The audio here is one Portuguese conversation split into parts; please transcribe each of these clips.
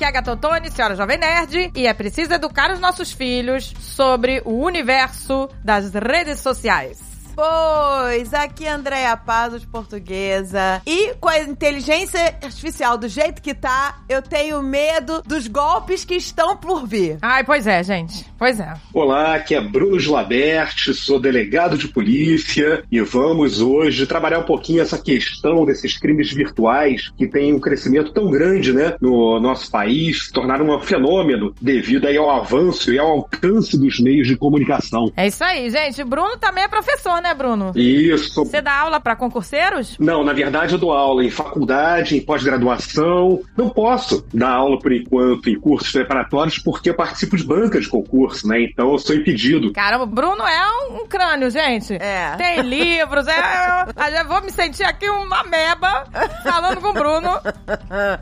aqui é a Gatotone, senhora Jovem Nerd, e é preciso educar os nossos filhos sobre o universo das redes sociais. Pois, aqui é Andréia Pazos, portuguesa. E com a inteligência artificial do jeito que tá, eu tenho medo dos golpes que estão por vir. Ai, pois é, gente. Pois é. Olá, aqui é Bruno Gilabert, sou delegado de polícia e vamos hoje trabalhar um pouquinho essa questão desses crimes virtuais que tem um crescimento tão grande, né, no nosso país, se tornaram um fenômeno devido aí ao avanço e ao alcance dos meios de comunicação. É isso aí, gente. O Bruno também é professor, né, Bruno? Isso. Você dá aula para concurseiros? Não, na verdade eu dou aula em faculdade, em pós-graduação. Não posso dar aula por enquanto em cursos preparatórios porque eu participo de banca de concurso, né? Então eu sou impedido. Caramba, Bruno é um, um crânio, gente. É. Tem livros, é. Eu, eu vou me sentir aqui uma meba falando com o Bruno.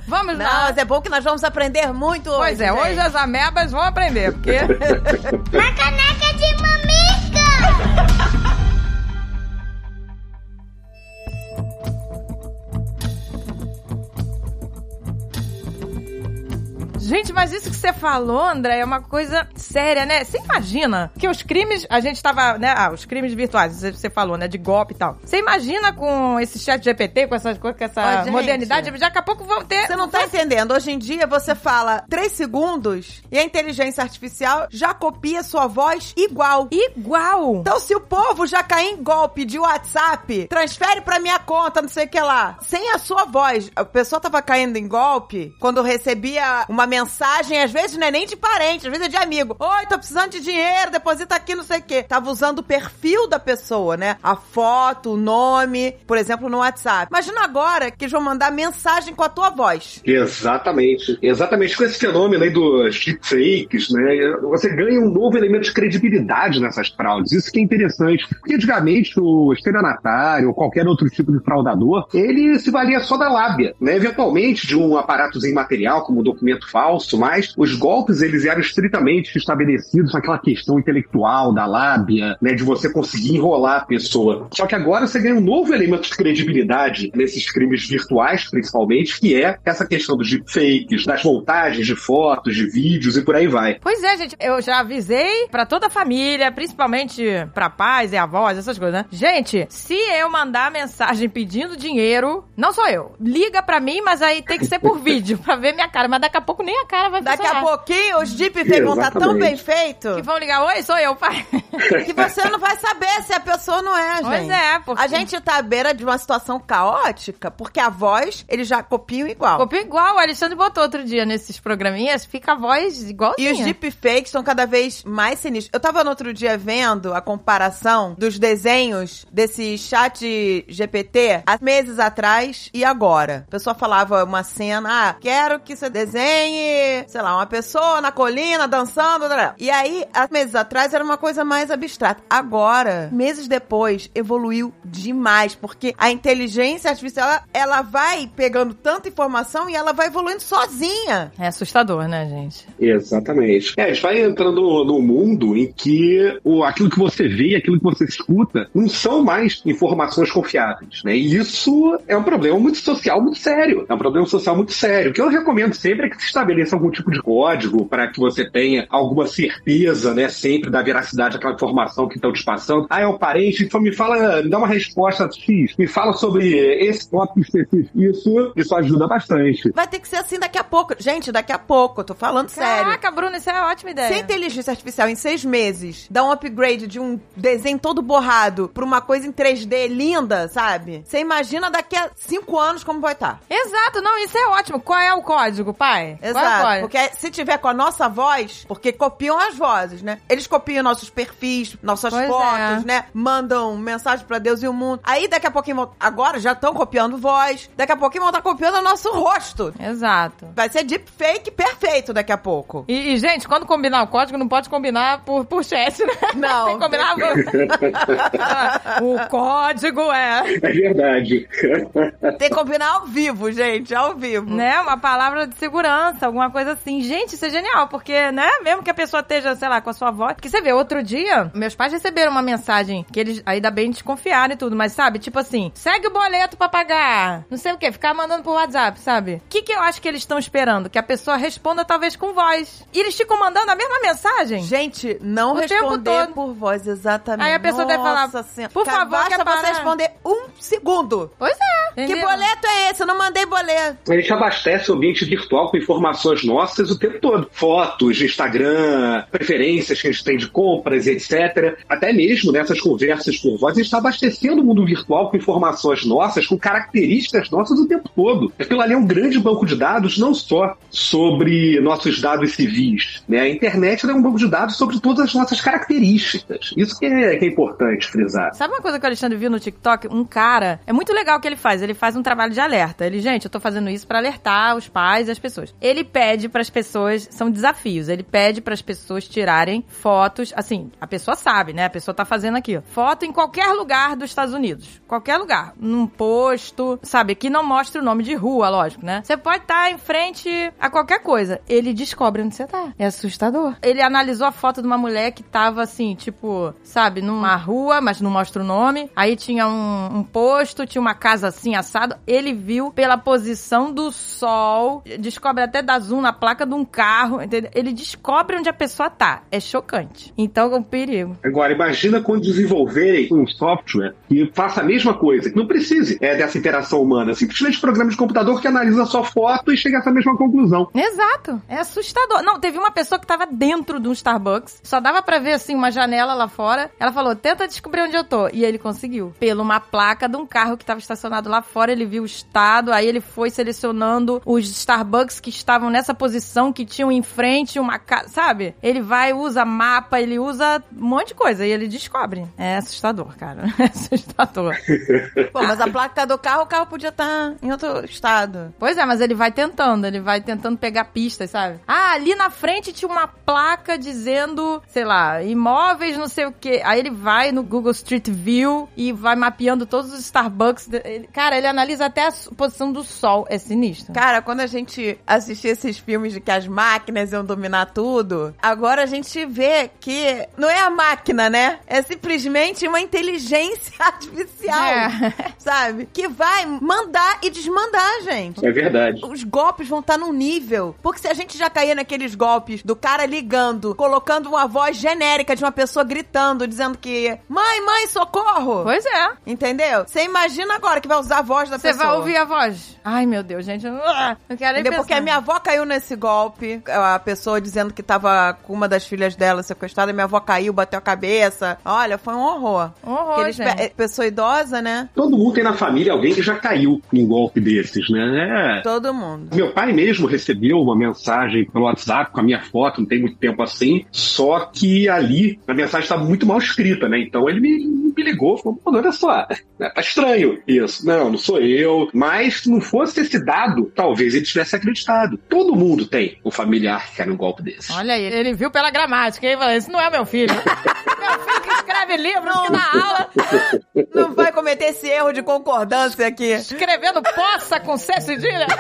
Vamos Não, lá. mas é bom que nós vamos aprender muito hoje. Pois é, gente. hoje as amebas vão aprender, porque. Uma caneca de mamica! Gente, mas isso que você falou, André, é uma coisa séria, né? Você imagina que os crimes, a gente tava, né? Ah, os crimes virtuais, você- falou, né? De golpe e tal. Você imagina com esse chat GPT, com essas coisas, com essa gente. modernidade, daqui a pouco vão ter. Você não tá entendendo. Hoje em dia você fala três segundos e a inteligência artificial já copia sua voz igual. Igual! Então, se o povo já cair em golpe de WhatsApp, transfere pra minha conta, não sei o que lá, sem a sua voz. A pessoa tava caindo em golpe quando recebia uma mensagem, às vezes não é nem de parente, às vezes é de amigo. Oi, tô precisando de dinheiro, deposita aqui, não sei o que. Tava usando o perfil da pessoa, né? A foto, o nome, por exemplo, no WhatsApp. Imagina agora que eles vão mandar mensagem com a tua voz. Exatamente. Exatamente com esse fenômeno aí dos deepfakes, né? Você ganha um novo elemento de credibilidade nessas fraudes. Isso que é interessante. Porque antigamente o estelionatário ou qualquer outro tipo de fraudador, ele se valia só da lábia, né? Eventualmente de um aparatozinho material, como um documento falso, mas os golpes eles eram estritamente estabelecidos naquela questão intelectual da lábia, né? De você conseguir enrolar a pessoa. Só que agora você ganha um novo elemento de credibilidade nesses crimes virtuais, principalmente, que é essa questão dos deepfakes, das montagens de fotos, de vídeos e por aí vai. Pois é, gente, eu já avisei pra toda a família, principalmente pra pais e avós, essas coisas, né? Gente, se eu mandar mensagem pedindo dinheiro, não sou eu. Liga pra mim, mas aí tem que ser por vídeo, pra ver minha cara. Mas daqui a pouco nem a cara vai Daqui a funcionar. pouquinho os deepfakes vão estar tão bem feitos Que vão ligar, oi, sou eu, pai. que você não vai saber se a pessoa não é, gente. Pois é, porque- A gente tá à beira de uma situação caótica, porque a voz, eles já copiam igual. Copia igual, o Alexandre botou outro dia nesses programinhas, fica a voz igualzinha. E os deepfakes estão cada vez mais sinistros. Eu tava no outro dia vendo a comparação dos desenhos desse chat GPT há meses atrás e agora. A pessoa falava uma cena, ah, quero que você desenhe, sei lá, uma pessoa na colina dançando. blá, blá. E aí, há meses atrás era uma coisa mais abstrata. Agora, meses depois, evoluiu demais, porque a inteligência artificial, ela, ela vai pegando tanta informação e ela vai evoluindo sozinha. É assustador, né, gente? Exatamente. É, a gente vai entrando num mundo em que o, aquilo que você vê aquilo que você escuta não são mais informações confiáveis, né? E isso é um problema muito social, muito sério. É um problema social muito sério. O que eu recomendo sempre é que se estabeleça algum tipo de código para que você tenha alguma certeza, né, sempre da veracidade daquela informação que estão te passando. Ah, é um parente, então me fala, me dá uma resposta X, me fala sobre esse tópico específico. Isso, isso ajuda bastante. Vai ter que ser assim daqui a pouco. Gente, daqui a pouco, eu tô falando sério. Caraca, Bruno, isso é uma ótima ideia. Se a inteligência artificial em seis meses dá um upgrade de um desenho todo borrado pra uma coisa em 3D linda, sabe? Você imagina daqui a cinco anos como vai estar. Exato, não, isso é ótimo. Qual é o código, pai? Qual é o Exato. Porque se tiver com a nossa voz, porque copiam as vozes, né? Eles copiam nossos perfis, nossas Pois fotos, é. né? Mandam mensagem pra Deus e o mundo. Aí daqui a pouquinho, vão- agora já estão copiando voz. Daqui a pouquinho vão estar copiando o nosso rosto. Exato. Vai ser deepfake perfeito daqui a pouco. E, e, gente, quando combinar o código, não pode combinar por, por chat, né? Não. Tem que combinar o código é, É verdade. Tem que combinar ao vivo, gente, ao vivo. né, uma palavra de segurança, alguma coisa assim. Gente, isso é genial, porque, né, mesmo que a pessoa esteja, sei lá, com a sua voz. Porque você vê, outro dia, meus pais receberam uma mensagem que eles ainda bem desconfiaram e tudo, mas sabe, tipo assim, segue o boleto pra pagar. Não sei o que, ficar mandando por WhatsApp, sabe? O que, que eu acho que eles estão esperando? Que a pessoa responda talvez com voz. E eles ficam mandando a mesma mensagem. Gente, não O tempo responder todo. por voz, exatamente. Aí a pessoa deve falar, Nossa Senhora. por favor, basta quer você parar? responder um segundo. Pois é. Que entendeu? boleto é esse? Eu não mandei boleto. A gente abastece o ambiente virtual com informações nossas o tempo todo. Fotos Instagram, preferências que a gente tem de compras, etc. Até mesmo nessas conversas por voz, a gente está abastecendo o mundo virtual com informações nossas, com características nossas o tempo todo. Aquilo ali é um grande banco de dados, não só sobre nossos dados civis. Né? A internet é um banco de dados sobre todas as nossas características. Isso que é, que é importante frisar. Sabe uma coisa que o Alexandre viu no TikTok? Um cara. É muito legal o que ele faz. Ele faz um trabalho de alerta. Ele, gente, eu tô fazendo isso pra alertar os pais e as pessoas. Ele pede pras pessoas. São desafios. Ele pede pras pessoas tirarem fotos. Assim, a pessoa sabe, né? A pessoa tá fazendo aqui. Foto em qualquer lugar dos Estados Unidos. Qualquer lugar. Num posto. Sabe? Que não mostra o nome de rua, lógico, né? Você pode estar em frente a qualquer coisa. Ele descobre onde você tá. É assustador. Ele analisou a foto de uma mulher que tava assim, tipo, sabe, numa rua, mas não mostra o nome. Aí tinha um, um posto, tinha uma casa assim, assado. Ele viu pela posição do sol, descobre até da zoom na placa de um carro, entendeu? Ele descobre onde a pessoa tá. É chocante. Então é um perigo. Agora, imagina quando desenvolverem um software que faça a mesma coisa, que não precise é, dessa interação humana. Simplesmente programa de computador que analisa só foto e chega a essa mesma conclusão. Exato. É assustador. Não, teve uma pessoa que tava dentro de um Starbucks. Só dava pra ver, assim, uma janela lá fora. Ela falou, tenta descobrir onde eu tô. E ele conseguiu. Pela uma placa de um carro que tava estacionado lá fora. Ele viu o estado. Aí ele foi selecionando os Starbucks que estavam nessa posição, que tinham em frente uma casa, sabe? Ele vai, usa mapa, ele usa um monte de coisa. E ele descobre. É assustador, cara. É assustador. Pô, mas a placa do carro, o carro podia estar em outro estado. Pois é, mas ele vai tentando, ele vai tentando pegar pistas, sabe? Ah, ali na frente tinha uma placa dizendo, sei lá, imóveis, não sei o quê. Aí ele vai no Google Street View e vai mapeando todos os Starbucks. Ele- cara, ele analisa até a posição do sol. É sinistro. Cara, quando a gente assistia esses filmes de que as máquinas iam dominar tudo, agora a gente vê que não é a máquina, né? É simplesmente uma inteligência artificial, É. sabe? Que vai mandar e desmandar, gente. É verdade. Os golpes vão estar num nível. Porque se a gente já caía naqueles golpes do cara ligando, colocando uma voz genérica de uma pessoa gritando, dizendo que mãe, mãe, socorro! Pois é. Entendeu? Você imagina agora que vai usar a voz da Você pessoa. vai ouvir a voz. Ai, meu Deus, gente. eu Não, quero nem? Porque a minha avó caiu nesse golpe, a pessoa dizendo que tava com uma das filhas dela sequestrada, minha avó caiu, bateu a cabeça. Olha, foi um horror. Horror, Aqueles gente. pe- pessoa idosa, né? Todo mundo tem na família alguém que já caiu em golpe desses, né? É. Todo mundo. Meu pai mesmo recebeu uma mensagem pelo WhatsApp com a minha foto, não tem muito tempo assim, só que ali a mensagem estava muito mal escrita, né? Então ele me, me ligou, falou, "Mano, olha só, né, tá estranho isso. Não, não sou eu. Mas se não fosse esse dado, talvez ele tivesse acreditado. Todo mundo tem um familiar que cai num golpe desse. Olha aí, ele viu pela gramática. Ele falou, esse não é meu filho. meu filho que escreve livros, que dá aula, Não vai cometer esse erro de concordância aqui. escrevendo poça com C cedilha.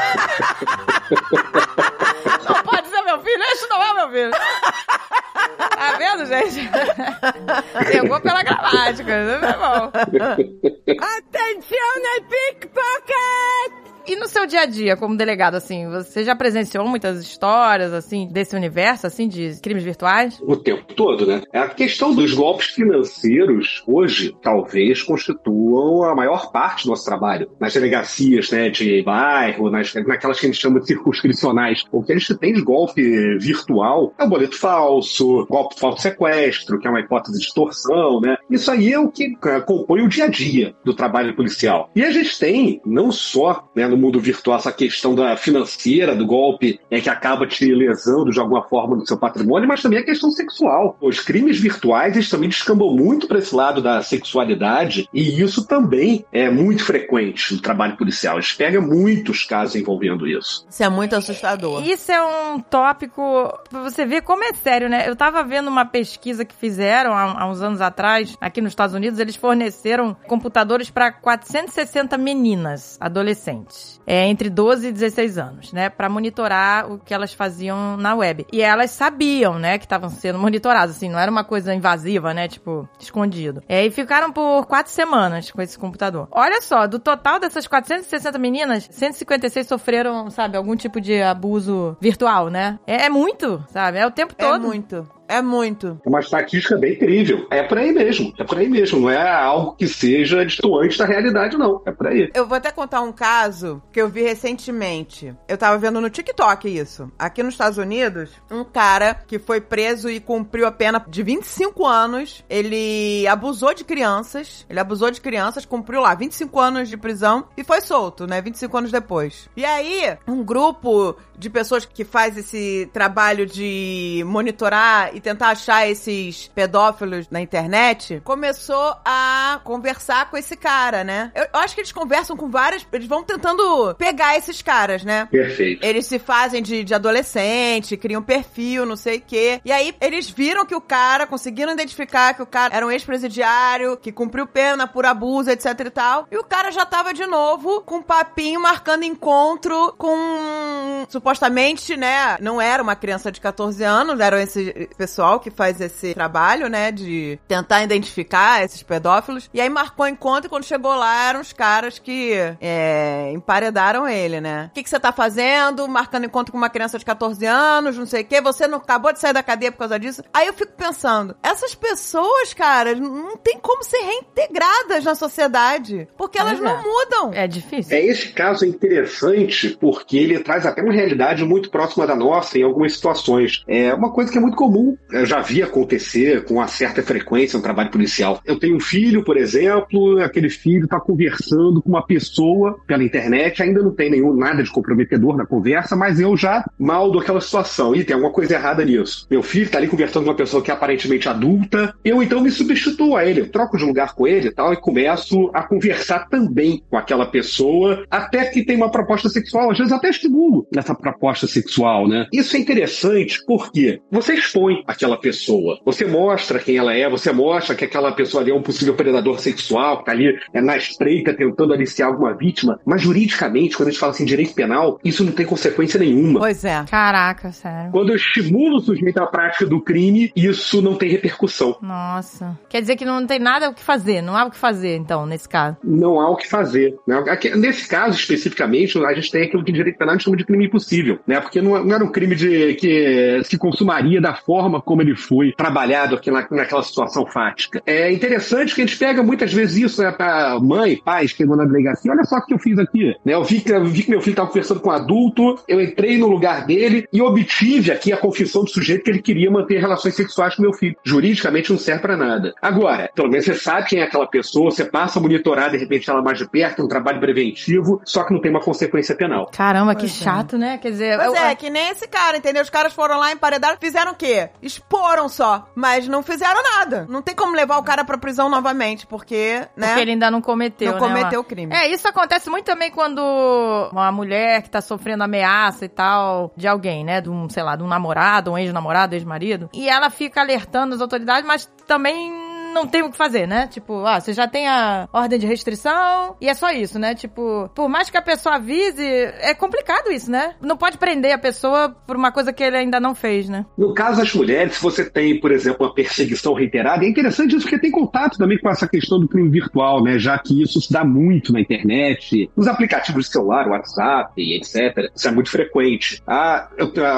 não pode ser meu filho, esse não é meu filho. Tá vendo, gente? Pegou pela gramática, não é bom. Atenção, pickpocket! E no seu dia a dia, como delegado, assim, você já presenciou muitas histórias, assim, desse universo, assim, de crimes virtuais? O tempo todo, né? A questão dos golpes financeiros, hoje, talvez constituam a maior parte do nosso trabalho. Nas delegacias, né, de bairro, nas, naquelas que a gente chama de circunscricionais. O que a gente tem de golpe virtual é o boleto falso, golpe falso sequestro, que é uma hipótese de extorsão, né? Isso aí é o que eh, compõe o dia a dia do trabalho policial. E a gente tem, não só né, no mundo virtual, essa questão da financeira, do golpe é que acaba te lesando de alguma forma no seu patrimônio, mas também a questão sexual. Os crimes virtuais eles também descambam muito para esse lado da sexualidade e isso também é muito frequente no trabalho policial. A gente pega muitos casos envolvendo isso. Isso é muito assustador. Isso é um tópico pra você ver como é sério, né? Eu tava vendo uma pesquisa que fizeram há, há uns anos atrás, aqui nos Estados Unidos, eles forneceram computadores para 460 meninas, adolescentes. É, entre 12 e 16 anos, né? Pra monitorar o que elas faziam na web. E elas sabiam, né, que estavam sendo monitoradas, assim, não era uma coisa invasiva, né? Tipo, escondido. É, e ficaram por quatro semanas com esse computador. Olha só, do total dessas 460 meninas, 156 sofreram, sabe, algum tipo de abuso virtual, né? É, é muito, sabe? É o tempo É todo. muito. É muito. É uma estatística bem incrível. É por aí mesmo. É por aí mesmo. Não é algo que seja distoante da realidade, não. É por aí. Eu vou até contar um caso que eu vi recentemente. Eu tava vendo no TikTok isso. Aqui nos Estados Unidos, um cara que foi preso e cumpriu a pena de 25 anos. Ele abusou de crianças. Ele abusou de crianças, cumpriu lá 25 anos de prisão e foi solto, né? 25 anos depois. E aí, um grupo de pessoas que faz esse trabalho de monitorar e tentar achar esses pedófilos na internet, começou a conversar com esse cara, né? Eu, eu acho que eles conversam com várias. Eles vão tentando pegar esses caras, né? Perfeito. Eles se fazem de, de adolescente, criam perfil, não sei o quê. E aí, eles viram que o cara, conseguiram identificar que o cara era um ex-presidiário, que cumpriu pena por abuso, etc e tal. E o cara já tava de novo com um papinho marcando encontro com. Supostamente, né? Não era uma criança de 14 anos, era esse pessoal que faz esse trabalho, né? De tentar identificar esses pedófilos. E aí marcou encontro e quando chegou lá eram os caras que é, emparedaram ele, né? O que, que você tá fazendo? Marcando encontro com uma criança de 14 anos, não sei o quê. Você não acabou de sair da cadeia por causa disso? Aí eu fico pensando, essas pessoas, cara, não tem como ser reintegradas na sociedade. Porque elas é. não mudam. É difícil. É, esse caso é interessante porque ele traz até uma realidade muito próxima da nossa em algumas situações. É uma coisa que é muito comum, eu já vi acontecer com uma certa frequência no trabalho policial. Eu tenho um filho, por exemplo, aquele filho está conversando com uma pessoa pela internet, ainda não tem nenhum nada de comprometedor na conversa, mas eu já maldo aquela situação. E tem alguma coisa errada nisso. Meu filho está ali conversando com uma pessoa que é aparentemente adulta, eu então me substituo a ele, eu troco de lugar com ele e tal, e começo a conversar também com aquela pessoa, até que tem uma proposta sexual, às vezes até estimulo nessa proposta sexual, né? Isso é interessante porque você expõe aquela pessoa, você mostra quem ela é, você mostra que aquela pessoa ali é um possível predador sexual, que tá ali é, na estreita tentando aliciar alguma vítima, mas juridicamente, quando a gente fala assim direito penal, isso não tem consequência nenhuma. Pois é. Caraca, sério. Quando eu estimulo o sujeito à prática do crime, isso não tem repercussão. Nossa. Quer dizer que não tem nada o que fazer, não há o que fazer, então, nesse caso. Não há o que fazer. né? Aqui- Nesse caso, especificamente, a gente tem aquilo que em direito penal a gente chama de crime impossível, né? Porque não, não era um crime de, que se consumaria da forma como ele foi trabalhado aqui na, naquela situação fática. É interessante que a gente pega muitas vezes isso, né? Pra mãe, pai, chegou na delegacia, olha só o que eu fiz aqui, né? Eu vi que, eu vi que meu filho estava conversando com um adulto, eu entrei no lugar dele e obtive aqui a confissão do sujeito que ele queria manter relações sexuais com meu filho. Juridicamente não serve pra nada. Agora, pelo menos você sabe quem é aquela pessoa, você passa a monitorar de repente ela mais de perto, um trabalho preventivo, só que não tem uma consequência penal. Caramba, que Pois é. chato, né? Quer dizer, Pois eu- é, que nem esse cara, entendeu? Os caras foram lá, emparedaram, fizeram o quê? Exporam só, mas não fizeram nada. Não tem como levar o cara pra prisão novamente, porque, né? Porque ele ainda não cometeu, Não né, cometeu o crime. É, isso acontece muito também quando uma mulher que tá sofrendo ameaça e tal de alguém, né? De um, sei lá, de um namorado, um ex-namorado, ex-marido. E ela fica alertando as autoridades, mas também não tem o que fazer, né? Tipo, ah, você já tem a ordem de restrição e é só isso, né? Tipo, por mais que a pessoa avise, é complicado isso, né? Não pode prender a pessoa por uma coisa que ele ainda não fez, né? No caso das mulheres, se você tem, por exemplo, uma perseguição reiterada, é interessante isso porque tem contato também com essa questão do crime virtual, né? Já que isso se dá muito na internet, nos aplicativos de celular, WhatsApp, etc. Isso é muito frequente. A,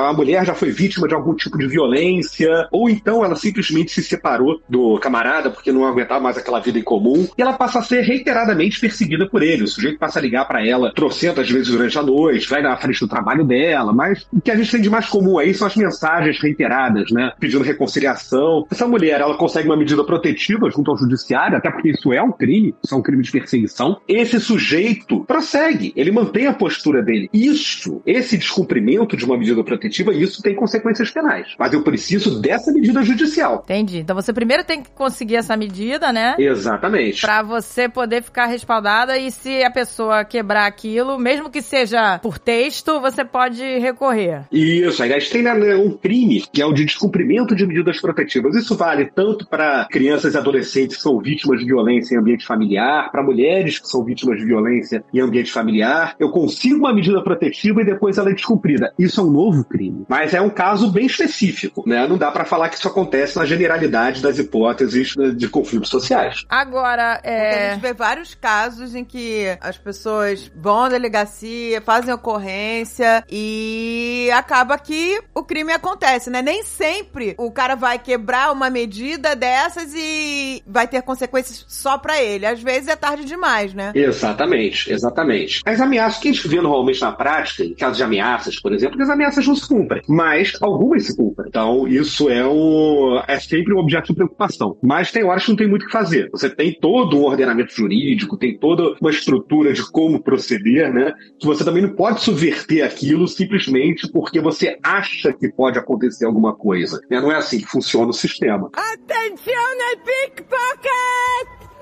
a mulher já foi vítima de algum tipo de violência, ou então ela simplesmente se separou do camarada porque não aguentava mais aquela vida em comum, e ela passa a ser reiteradamente perseguida por ele. O sujeito passa a ligar para ela trocentas vezes durante a noite, vai na frente do trabalho dela, mas o que a gente tem de mais comum aí são as mensagens reiteradas, né? Pedindo reconciliação. Essa mulher, ela consegue uma medida protetiva junto ao judiciário, até porque isso é um crime, isso é um crime de perseguição. Esse sujeito prossegue, ele mantém a postura dele. Isso, esse descumprimento de uma medida protetiva, isso tem consequências penais. Mas eu preciso dessa medida judicial. Entendi. Então você primeiro tem que conseguir seguir essa medida, né? Exatamente. Pra você poder ficar respaldada e se a pessoa quebrar aquilo, mesmo que seja por texto, você pode recorrer. Isso, aliás, tem né, um crime que é o de descumprimento de medidas protetivas. Isso vale tanto para crianças e adolescentes que são vítimas de violência em ambiente familiar, para mulheres que são vítimas de violência em ambiente familiar. Eu consigo uma medida protetiva e depois ela é descumprida. Isso é um novo crime. Mas é um caso bem específico, né? Não dá para falar que isso acontece na generalidade das hipóteses de conflitos sociais. Agora, Porque A é. gente vê vários casos em que as pessoas vão à delegacia, fazem ocorrência e acaba que o crime acontece, né? Nem sempre o cara vai quebrar uma medida dessas e vai ter consequências só pra ele. Às vezes é tarde demais, né? Exatamente, exatamente. As ameaças que a gente vê normalmente na prática, em casos de ameaças, por exemplo, que as ameaças não se cumprem, mas algumas se cumprem. Então, isso é um é sempre um objeto de preocupação. Mas tem horas que não tem muito o que fazer. Você tem todo um ordenamento jurídico, tem toda uma estrutura de como proceder, né? Que você também não pode subverter aquilo simplesmente porque você acha que pode acontecer alguma coisa. né? Não é assim que funciona o sistema.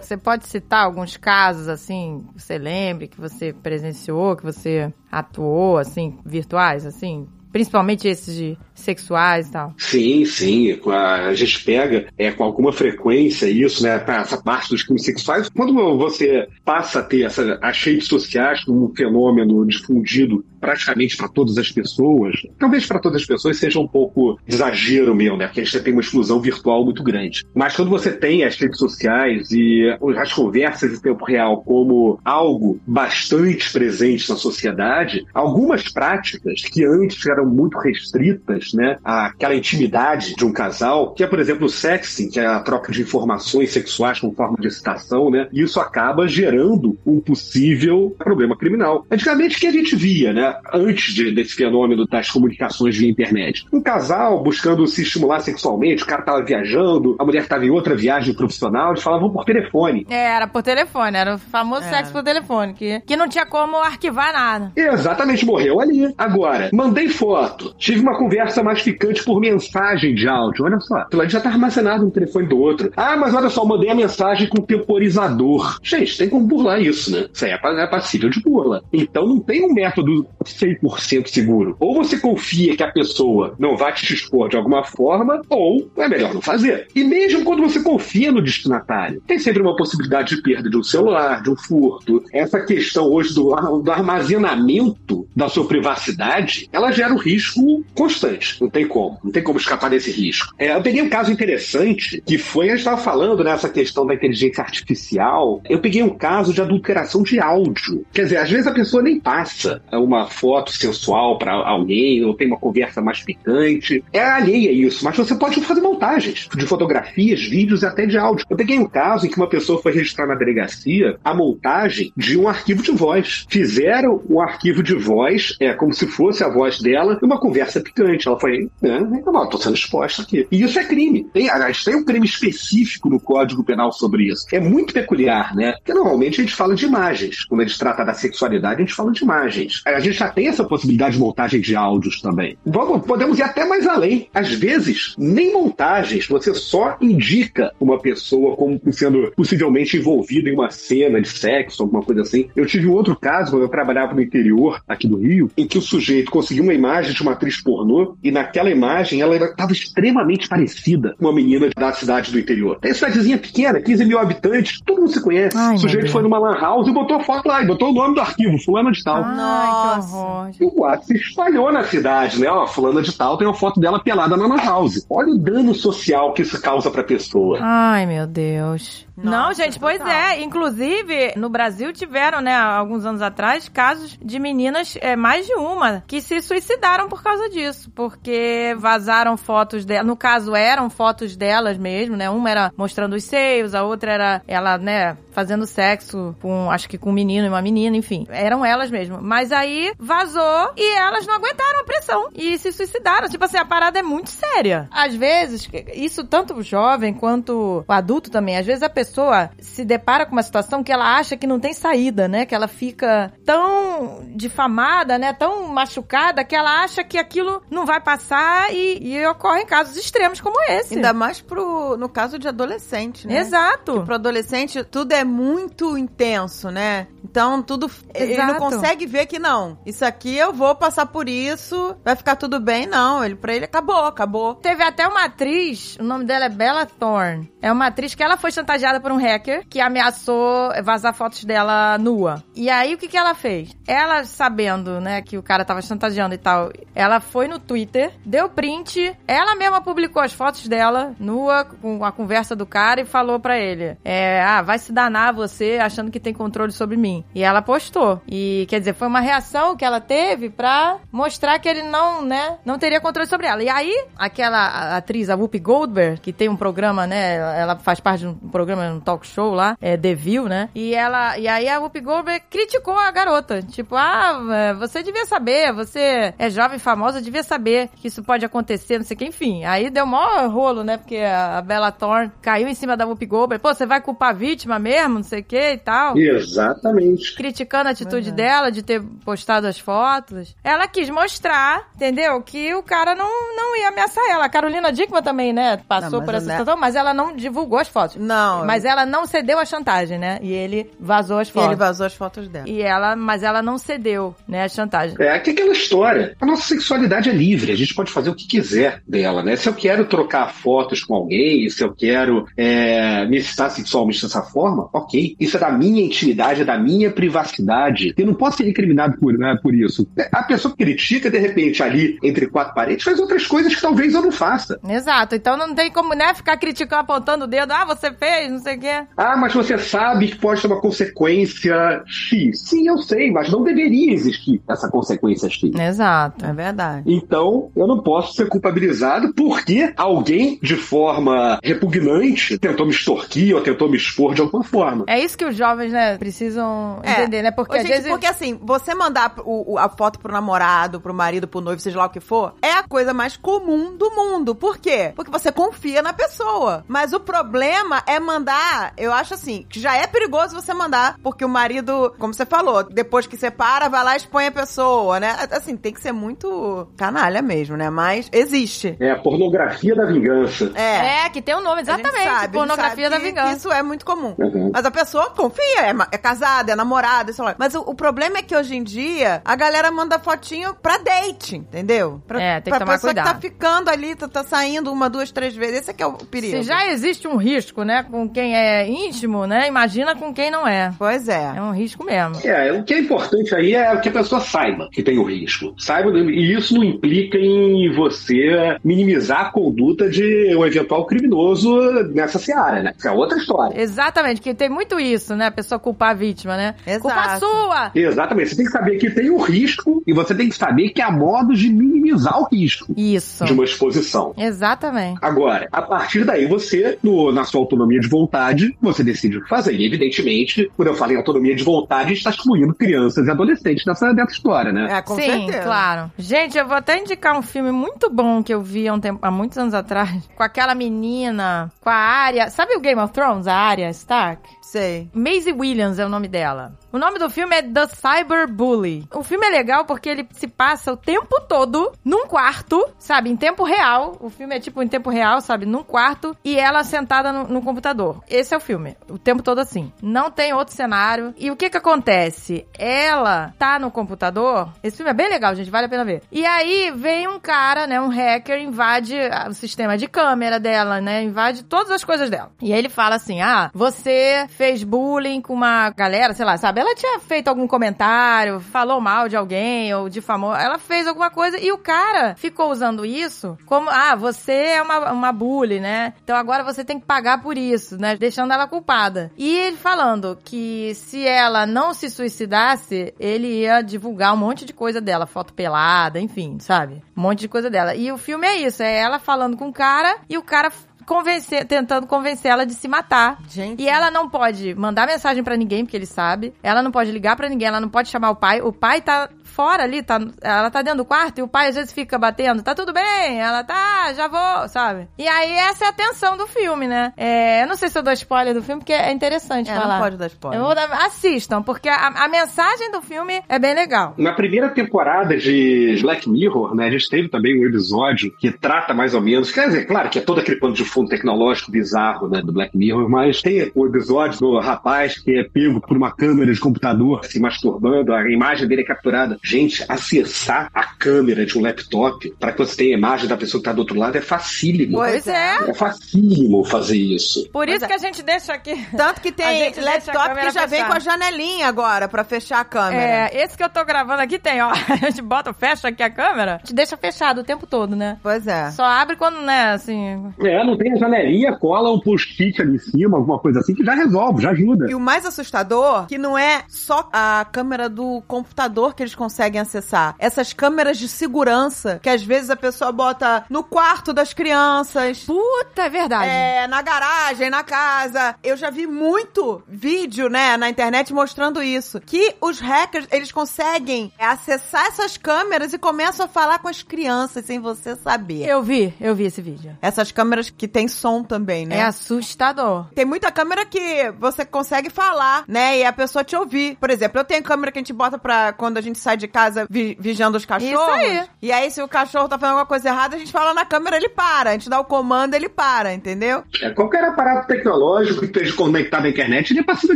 Você pode citar alguns casos, assim, você lembre, que você presenciou, que você atuou, assim, virtuais, assim? Principalmente esses de sexuais e tal. Sim, sim. A gente pega é, com alguma frequência isso, né? Essa parte dos crimes sexuais. Quando você passa a ter essa, as redes sociais como um fenômeno difundido praticamente para todas as pessoas, talvez para todas as pessoas seja um pouco exagero mesmo, né? Porque a gente tem uma exclusão virtual muito grande. Mas quando você tem as redes sociais e as conversas em tempo real como algo bastante presente na sociedade, algumas práticas que antes eram muito restritas, né? Aquela intimidade de um casal, que é, por exemplo, o sexting, que é a troca de informações sexuais como forma de excitação, né? E isso acaba gerando um possível problema criminal. Antigamente, o que a gente via, né? Antes de- desse fenômeno das comunicações via internet. Um casal buscando se estimular sexualmente, o cara tava viajando, a mulher tava em outra viagem profissional, eles falavam por telefone. É, era por telefone, era o famoso É. sexo por telefone, que, que não tinha como arquivar nada. Exatamente, morreu ali. Agora, mandei foto, tive uma conversa mais ficante por mensagem de áudio. Olha só, aquilo ali já tá armazenado no telefone do outro. Ah, mas olha só, mandei a mensagem com temporizador. Gente, tem como burlar isso, né? Isso aí é é passível de burla. Então não tem um método 100% seguro. Ou você confia que a pessoa não vai te expor de alguma forma, ou é melhor não fazer. E mesmo quando você confia no destinatário, tem sempre uma possibilidade de perda de um celular, de um furto. Essa questão hoje do, do armazenamento da sua privacidade, ela gera um risco constante. Não tem como. Não tem como escapar desse risco. É, eu peguei um caso interessante, que foi, a gente estava falando nessa questão da inteligência artificial, eu peguei um caso de adulteração de áudio. Quer dizer, às vezes a pessoa nem passa uma foto sensual para alguém, ou tem uma conversa mais picante. É alheia isso, mas você pode fazer montagens de fotografias, vídeos e até de áudio. Eu peguei um caso em que uma pessoa foi registrar na delegacia a montagem de um arquivo de voz. Fizeram o arquivo de voz, é como se fosse a voz dela, numa conversa picante. Ela foi, né, não, tô sendo exposta aqui. E isso é crime. Tem, aliás, tem um crime específico no Código Penal sobre isso. É muito peculiar, né? Porque normalmente a gente fala de imagens. Quando a gente trata da sexualidade, a gente fala de imagens. A gente já tem essa possibilidade de montagem de áudios também. Vamos, podemos ir até mais além. Às vezes, nem montagens, você só indica uma pessoa como sendo possivelmente envolvida em uma cena de sexo, alguma coisa assim. Eu tive um outro caso, quando eu trabalhava no interior, aqui do Rio, em que o sujeito conseguiu uma imagem de uma atriz pornô e naquela imagem ela estava extremamente parecida com uma menina da cidade do interior. É cidadezinha pequena, 15 mil habitantes, todo mundo se conhece. Ai, o sujeito foi numa lan house e botou a foto lá, e botou o nome do arquivo, fulano de tal. Ai, Nossa. que horror. E o boato se espalhou na cidade, né? Ó, fulana de tal tem uma foto dela pelada na lan house. Olha o dano social que isso causa pra pessoa. Ai, meu Deus. Nossa, não, gente, pois total. é. Inclusive, no Brasil tiveram, né, há alguns anos atrás, casos de meninas, é, mais de uma, que se suicidaram por causa disso. Porque vazaram fotos dela. No caso, eram fotos delas mesmo, né? Uma era mostrando os seios, a outra era ela, né, fazendo sexo com, acho que com um menino e uma menina, enfim. Eram elas mesmo. Mas aí vazou e elas não aguentaram a pressão e se suicidaram. Tipo assim, a parada é muito séria. Às vezes, isso tanto o jovem quanto o adulto também, às vezes a pessoa se depara com uma situação que ela acha que não tem saída, né? Que ela fica tão difamada, né? Tão machucada que ela acha que aquilo não vai passar e, e ocorrem casos extremos como esse. Ainda mais pro, no caso de adolescente, né? Exato. Pro adolescente, tudo é muito intenso, né? Então, tudo. Ele não Exato. consegue ver que não. Isso aqui eu vou passar por isso, vai ficar tudo bem. Não, ele, pra ele acabou, acabou. Teve até uma atriz, o nome dela é Bella Thorne. É uma atriz que ela foi chantageada por um hacker que ameaçou vazar fotos dela nua. E aí o que, que ela fez? Ela, sabendo, né, que o cara tava chantageando e tal, ela foi no Twitter, deu print, ela mesma publicou as fotos dela nua com a conversa do cara e falou pra ele: é, ah, vai se danar você achando que tem controle sobre mim. E ela postou. E quer dizer, foi uma reação que ela teve pra mostrar que ele não, né, não teria controle sobre ela. E aí, aquela atriz, a Whoopi Goldberg, que tem um programa, né, ela faz parte de um programa, um talk show lá, é The View, né? E ela, e aí a Whoopi Goldberg criticou a garota, tipo, ah, é, você devia saber, você é jovem famosa, devia saber que isso pode acontecer, não sei o que, enfim. Aí deu maior rolo, né, porque a Bella Thorne caiu em cima da Whoopi Goldberg, pô, você vai culpar a vítima mesmo, não sei o que e tal Exatamente. criticando a atitude Uhum. dela de ter postado as fotos. Ela quis mostrar, entendeu? Que o cara não, não ia ameaçar ela. A Carolina Dickman também, né? Passou Não, por essa situação, mas ela não divulgou as fotos. Não. Mas ela não cedeu à chantagem, né? E ele vazou as E fotos. ele vazou as fotos dela. E ela, mas ela não cedeu, né, à chantagem. É que aquela história. A nossa sexualidade é livre, a gente pode fazer o que quiser dela, né? Se eu quero trocar fotos com alguém, se eu quero é, me excitar sexualmente dessa forma, ok. Isso é da minha intimidade, é da minha privacidade. Eu não posso ser incriminado por, né, por isso. A pessoa que critica, de repente, ali entre quatro paredes, faz outras coisas que talvez eu não faça. Exato. Então não tem como, né, ficar criticando, apontando o dedo. Ah, você fez, não sei o quê. Ah, mas você sabe que pode ter uma consequência X. Sim, eu sei, mas não deveria existir essa consequência X. Exato. É verdade. Então, eu não posso ser culpabilizado porque alguém, de forma repugnante, tentou me extorquir ou tentou me expor de alguma forma. É isso que os jovens, né, precisam É. entender, né? Porque Ô, às gente, vezes... porque assim, você mandar o- o- a foto pro namorado, pro marido, pro noivo, seja lá o que for, é a coisa mais comum do mundo. Por quê? Porque você confia na pessoa. Mas o problema é mandar, eu acho assim, que já é perigoso você mandar, porque o marido, como você falou, depois que separa, vai lá e expõe a pessoa, né? Assim, tem que ser muito canalha mesmo, né? Mas existe. É a pornografia da vingança. É. É, que tem um nome, A gente exatamente. sabe, a gente pornografia sabe da vingança. Isso é muito comum. Uhum. Mas a pessoa confia, é, é casada, é namorada, sei lá. Mas o, o problema é que hoje em dia a galera manda fotinho pra date, entendeu? Pra, É, tem que pra tomar pessoa que tá cuidado. ficando ali, tá, tá saindo uma, duas, três vezes. Esse é que é o perigo. Se já existe um risco, né, com quem é íntimo, né, imagina com quem não é. Pois é. É um risco mesmo. É, o que é importante aí é que a pessoa saiba que tem o risco. Saiba, e isso não implica em você minimizar a conduta de um eventual criminoso nessa seara, né? Isso é outra história. Exatamente, que tem muito isso, né, a pessoa culpar a vítima, né? Exato. Culpa sua! Exatamente. Você tem que saber que tem o risco e você tem que saber que há modos de minimizar o risco Isso. de uma exposição. Exatamente. Agora, a partir daí, você, no- na sua autonomia de vontade, você decide o que fazer. E, evidentemente, quando eu falo em autonomia de vontade, está excluindo crianças e adolescentes dessa, dessa história, né? É, com Sim, certeza. claro. Gente, eu vou até indicar um filme muito bom que eu vi há, um tempo- há muitos anos atrás, com aquela menina, com a área. Sabe o Game of Thrones, a área Stark? Sei. Maisie Williams é o nome dela. O nome do filme é The Cyber Bully. O filme é legal porque ele se passa o tempo todo num quarto, sabe? Em tempo real. O filme é tipo em tempo real, sabe? Num quarto e ela sentada no, no computador. Esse é o filme. O tempo todo assim. Não tem outro cenário. E o que que acontece? Ela tá no computador. Esse filme é bem legal, gente. Vale a pena ver. E aí vem um cara, né? Um hacker, invade ah, o sistema de câmera dela, né? Invade todas as coisas dela. E aí ele fala assim: ah, você fez bullying com uma galera, sei lá, sabe? Ela tinha feito algum comentário, falou mal de alguém ou difamou. Ela fez alguma coisa e o cara ficou usando isso como: ah, você é uma, uma bully, né? Então agora você tem que pagar por isso, né? Deixando ela culpada. E ele falando que se ela não se suicidasse, ele ia divulgar um monte de coisa dela, foto pelada, enfim, sabe? Um monte de coisa dela. E o filme é isso, é ela falando com o cara e o cara convencer, tentando convencer ela de se matar. Gente. E ela não pode mandar mensagem pra ninguém, porque ele sabe. Ela não pode ligar pra ninguém, ela não pode chamar o pai. O pai tá fora ali, tá, ela tá dentro do quarto e o pai às vezes fica batendo, tá tudo bem, ela tá, já vou, sabe? E aí essa é a tensão do filme, né? É, eu não sei se eu dou spoiler do filme, porque é interessante É, falar. não pode dar spoiler. Eu vou dar- assistam, porque a, a mensagem do filme é bem legal. Na primeira temporada de Black Mirror, né, a gente teve também um episódio que trata mais ou menos, quer dizer, claro que é todo aquele pano de fundo tecnológico bizarro, né, do Black Mirror, mas tem o episódio do rapaz que é pego por uma câmera de computador se masturbando, a imagem dele é capturada. Gente, acessar a câmera de um laptop para que você tenha a imagem da pessoa que tá do outro lado é facílimo. Pois Pois é. É facílimo fazer isso. Por isso é. que a gente deixa aqui. Tanto que tem laptop que já vem fechada. com a janelinha agora pra fechar a câmera. É, esse que eu tô gravando aqui tem, ó. A gente bota, fecha aqui a câmera, a gente deixa fechado o tempo todo, né? Pois é. Só abre quando, né, assim. É, não tem a janelinha, cola um post-it ali em cima, alguma coisa assim, que já resolve, já ajuda. E o mais assustador, que não é só a câmera do computador que eles conseguem acessar. Essas câmeras de segurança, que às vezes a pessoa bota no quarto das crianças. Puta, é verdade. É, na garagem, na casa. Eu já vi muito vídeo, né, na internet mostrando isso. Que os hackers, eles conseguem acessar essas câmeras e começam a falar com as crianças sem você saber. Eu vi, eu vi esse vídeo. Essas câmeras que tem som também, né? É assustador. Tem muita câmera que você consegue falar, né? E a pessoa te ouvir. Por exemplo, eu tenho câmera que a gente bota pra quando a gente sai de casa vi- vigiando os cachorros. Isso aí. E aí, se o cachorro tá fazendo alguma coisa errada, a gente fala na câmera, ele para. A gente dá o comando, ele para, entendeu? É, qualquer aparato tecnológico que esteja conectado à internet ele é passível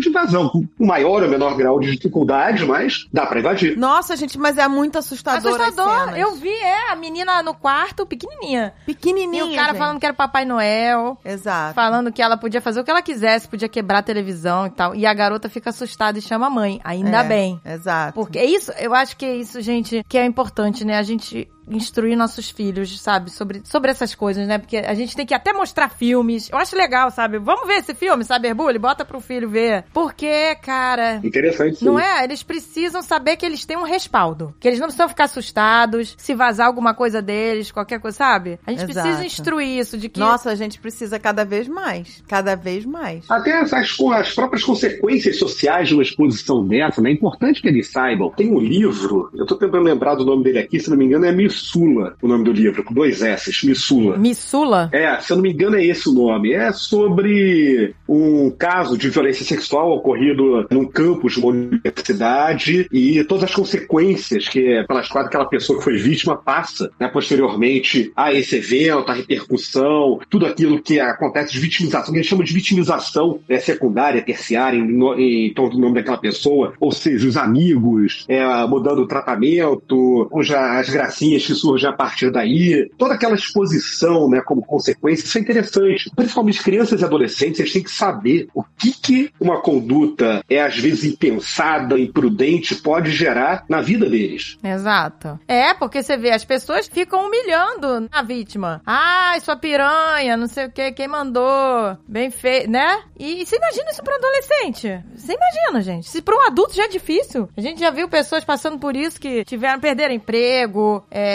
de invasão, com maior ou menor grau de dificuldade, mas dá pra invadir. Nossa, gente, mas é muito assustador. as Assustador. cenas. Eu vi, é, a menina no quarto, pequenininha. E Pequenininha. o cara gente. falando que era Papai Noel. Exato. Falando que ela podia fazer o que ela quisesse, podia quebrar a televisão e tal. E a garota fica assustada e chama a mãe. Ainda É, bem. Exato. Porque é isso, eu acho que é isso, gente, que é importante, né? A gente instruir nossos filhos, sabe? Sobre, sobre essas coisas, né? Porque a gente tem que até mostrar filmes. Eu acho legal, sabe? Vamos ver esse filme, Cyberbully? Bota pro filho ver. Porque, cara... Interessante sim. Não é? Eles precisam saber que eles têm um respaldo. Que eles não precisam ficar assustados se vazar alguma coisa deles, qualquer coisa, sabe? A gente Exato. precisa instruir isso, de que... Nossa, a gente precisa cada vez mais. Cada vez mais. Até as, as, as próprias consequências sociais de uma exposição dessa, né? É importante que eles saibam. Tem um livro, eu tô tentando lembrar do nome dele aqui, se não me engano, é Missula, o nome do livro, com dois S, Missula. Missula? É, se eu não me engano, é esse o nome. É sobre um caso de violência sexual ocorrido num campus de uma universidade e todas as consequências que, pelas quais aquela pessoa que foi vítima passa né, posteriormente a esse evento, a repercussão, tudo aquilo que acontece de vitimização, que a gente chama de vitimização né, secundária, terciária, em, no- em torno do nome daquela pessoa, ou seja, os amigos é, mudando o tratamento, ou já as gracinhas que surgem a partir daí, toda aquela exposição né, como consequência, isso é interessante. Principalmente crianças e adolescentes, eles têm que saber o que, que uma conduta é às vezes impensada, imprudente, pode gerar na vida deles. Exato. É, porque você vê, as pessoas ficam humilhando a vítima. Ai, sua piranha, não sei o que, quem mandou, bem feito, né? E você imagina isso pra um adolescente? Você imagina, gente. Se pra um adulto já é difícil. A gente já viu pessoas passando por isso que tiveram, perderam emprego, é,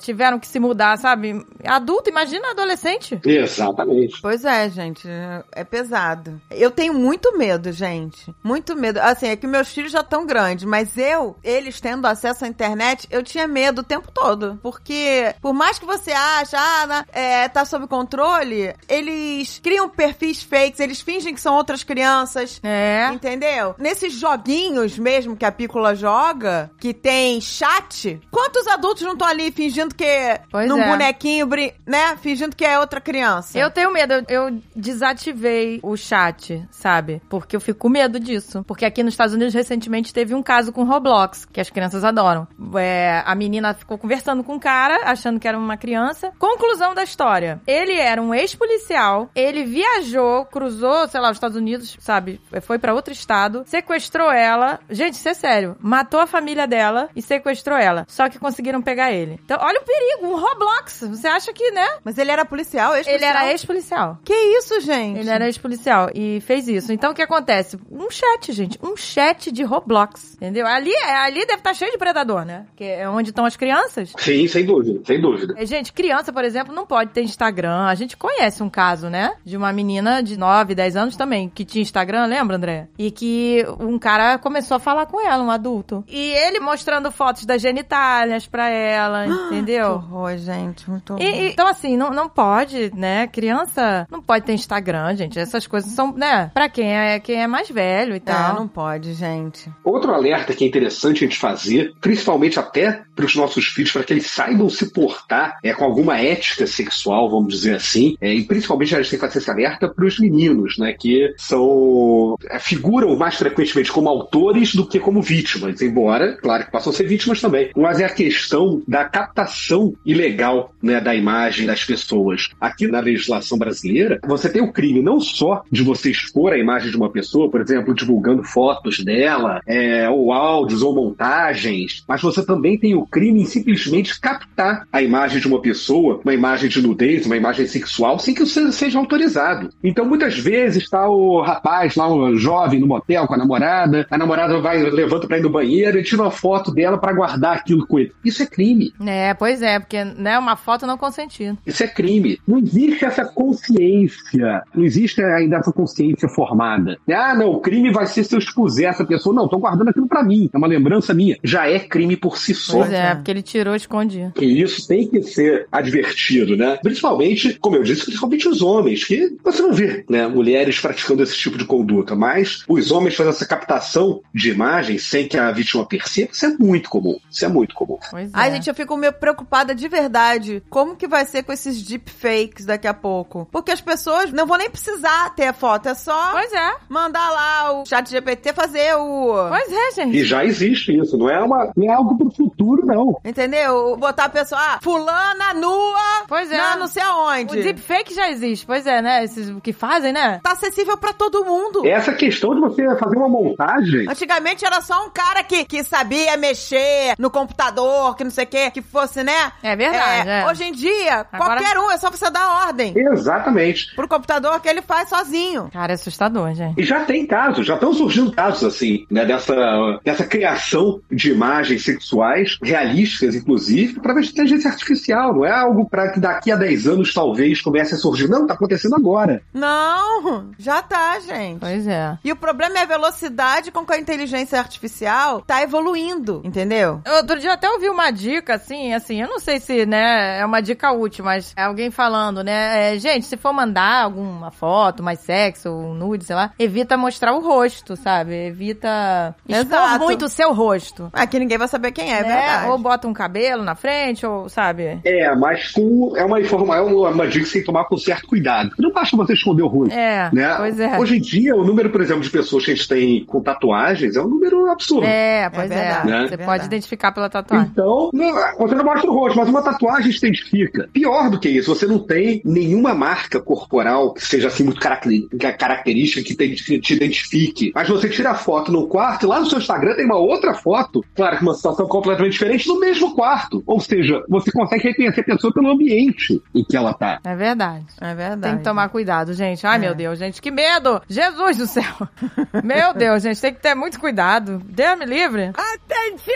tiveram que se mudar, sabe? Adulto, imagina adolescente. Exatamente. Pois é, gente, é pesado. Eu tenho muito medo, gente. Muito medo. Assim, é que meus filhos já estão grandes, mas eu, eles tendo acesso à internet, eu tinha medo o tempo todo. Porque, por mais que você ache, ah, é, tá sob controle, eles criam perfis fakes, eles fingem que são outras crianças. É. Entendeu? Nesses joguinhos mesmo que a Pícola joga, que tem chat, quantos adultos não estão ali fingindo que. Pois num é. bonequinho, né? Fingindo que é outra criança. Eu tenho medo, eu, eu desativei o chat, sabe? Porque eu fico com medo disso. Porque aqui nos Estados Unidos, recentemente, teve um caso com Roblox, que as crianças adoram. É, a menina ficou conversando com o cara, achando que era uma criança. Conclusão da história. Ele era um ex-policial, ele viajou, cruzou, sei lá, os Estados Unidos, sabe? Foi pra outro estado, sequestrou ela. Gente, isso é sério. Matou a família dela e sequestrou ela. Só que conseguiram pegar ele. Dele. Então, olha o perigo, um Roblox. Você acha que, né? Mas ele era policial, Ele ex-policial? era ex-policial. Que isso, gente? Ele era ex-policial e fez isso. Então o que acontece? Um chat, gente. Um chat de Roblox. Entendeu? Ali, ali deve estar cheio de predador, né? Que é onde estão as crianças. Sim, sem dúvida, sem dúvida. É, Gente, criança, por exemplo, não pode ter Instagram. A gente conhece um caso, né? De uma menina de 9, 10 anos também, que tinha Instagram, lembra, André? E que um cara começou a falar com ela, um adulto. E ele mostrando fotos das genitálias pra ela, Que entendeu? horror, gente. Muito horror. E- e- então, assim, não, não pode, né? Criança não pode ter Instagram, gente. Essas coisas são, né? Pra quem é, quem é mais velho e É, tal. não pode, gente. Outro alerta que é interessante a gente fazer, principalmente até para os nossos filhos, para que eles saibam se portar é, com alguma ética sexual, vamos dizer assim, é, e principalmente a gente tem que fazer esse alerta para os meninos, né, que são é, figuram mais frequentemente como autores do que como vítimas, embora, claro que possam ser vítimas também, mas é a questão da captação ilegal né, da imagem das pessoas. Aqui na legislação brasileira, você tem o crime não só de você expor a imagem de uma pessoa, por exemplo, divulgando fotos dela, é, ou áudios ou montagens, mas você também tem o crime em simplesmente captar a imagem de uma pessoa, uma imagem de nudez, uma imagem sexual, sem que isso seja autorizado. Então, muitas vezes está o rapaz lá, o jovem no motel com a namorada, a namorada vai levanta para ir no banheiro e tira uma foto dela para guardar aquilo com ele. Isso é crime. É, pois é, porque né, uma foto não consentida. Isso é crime. Não existe essa consciência. Não existe ainda essa consciência formada. Ah, não, o crime vai ser se eu expuser essa pessoa. Não, tô guardando aquilo pra mim. É uma lembrança minha. Já é crime por si só. Pois é, porque ele tirou e escondia. E isso tem que ser advertido, né? Principalmente, como eu disse, principalmente os homens, que você não vê, né? Mulheres praticando esse tipo de conduta, mas os homens fazendo essa captação de imagens sem que a vítima perceba, isso é muito comum. Isso é muito comum. Pois é. Ai, gente, eu fico meio preocupada de verdade. Como que vai ser com esses deepfakes daqui a pouco? Porque as pessoas não vão nem precisar ter a foto, é só Pois é. mandar lá o chat GPT fazer o... Pois é, gente. E já existe isso, não é, uma, não é algo pro futuro, não. Entendeu? Botar a pessoa, ah, fulana nua, Pois é. na não sei aonde. O deepfake já existe, pois é, né? Esses que fazem, né? Tá acessível pra todo mundo. Essa questão de você fazer uma montagem Antigamente era só um cara que, que sabia mexer no computador, que não sei o que, que fosse, né? É verdade, é. Hoje em dia, Agora- qualquer um, é só você dar ordem Exatamente. pro computador que ele faz sozinho. Cara, é assustador, gente. E já tem casos, já estão surgindo casos assim, né, dessa, dessa criação de imagens sexuais, realísticas, inclusive, através de inteligência artificial. Não é algo para que daqui a 10 anos talvez comece a surgir. Não, tá acontecendo agora. Não, já tá, gente. Pois é. E o problema é a velocidade com que a inteligência artificial tá evoluindo, entendeu? Outro dia eu até ouvi uma dica, assim, assim, eu não sei se, né, é uma dica útil, mas é alguém falando, né, é, gente, se for mandar alguma foto mais sexy ou um nude, sei lá, evita mostrar o rosto, sabe? Evita expor muito o seu rosto. Aqui ninguém vai saber quem é, é né? verdade. Ou bota um cabelo na frente, ou, sabe? É, mas com, é uma informação, é uma, uma dica que você tem que tomar com certo cuidado. Não basta você esconder o rosto. É, Né? pois é. Hoje em dia, o número, por exemplo, de pessoas que a gente tem com tatuagens é um número absurdo. É, pois é. verdade, né? Você pode identificar pela tatuagem. Então, não, você não mostra o rosto, mas uma tatuagem te identifica. Pior do que isso, você não tem nenhuma marca corporal que seja assim muito característica que te, que te identifique. Mas você tira a foto no quarto e lá no seu Instagram tem uma outra foto, claro que uma situação completamente diferente, no mesmo quarto. Ou seja, você consegue reconhecer a pessoa pelo ambiente em que ela tá. É verdade. É verdade. Tem que tomar cuidado, gente. Ai, É. meu Deus, gente, que medo! Jesus do céu! meu Deus, gente, tem que ter muito cuidado. Deus me livre. Atenção,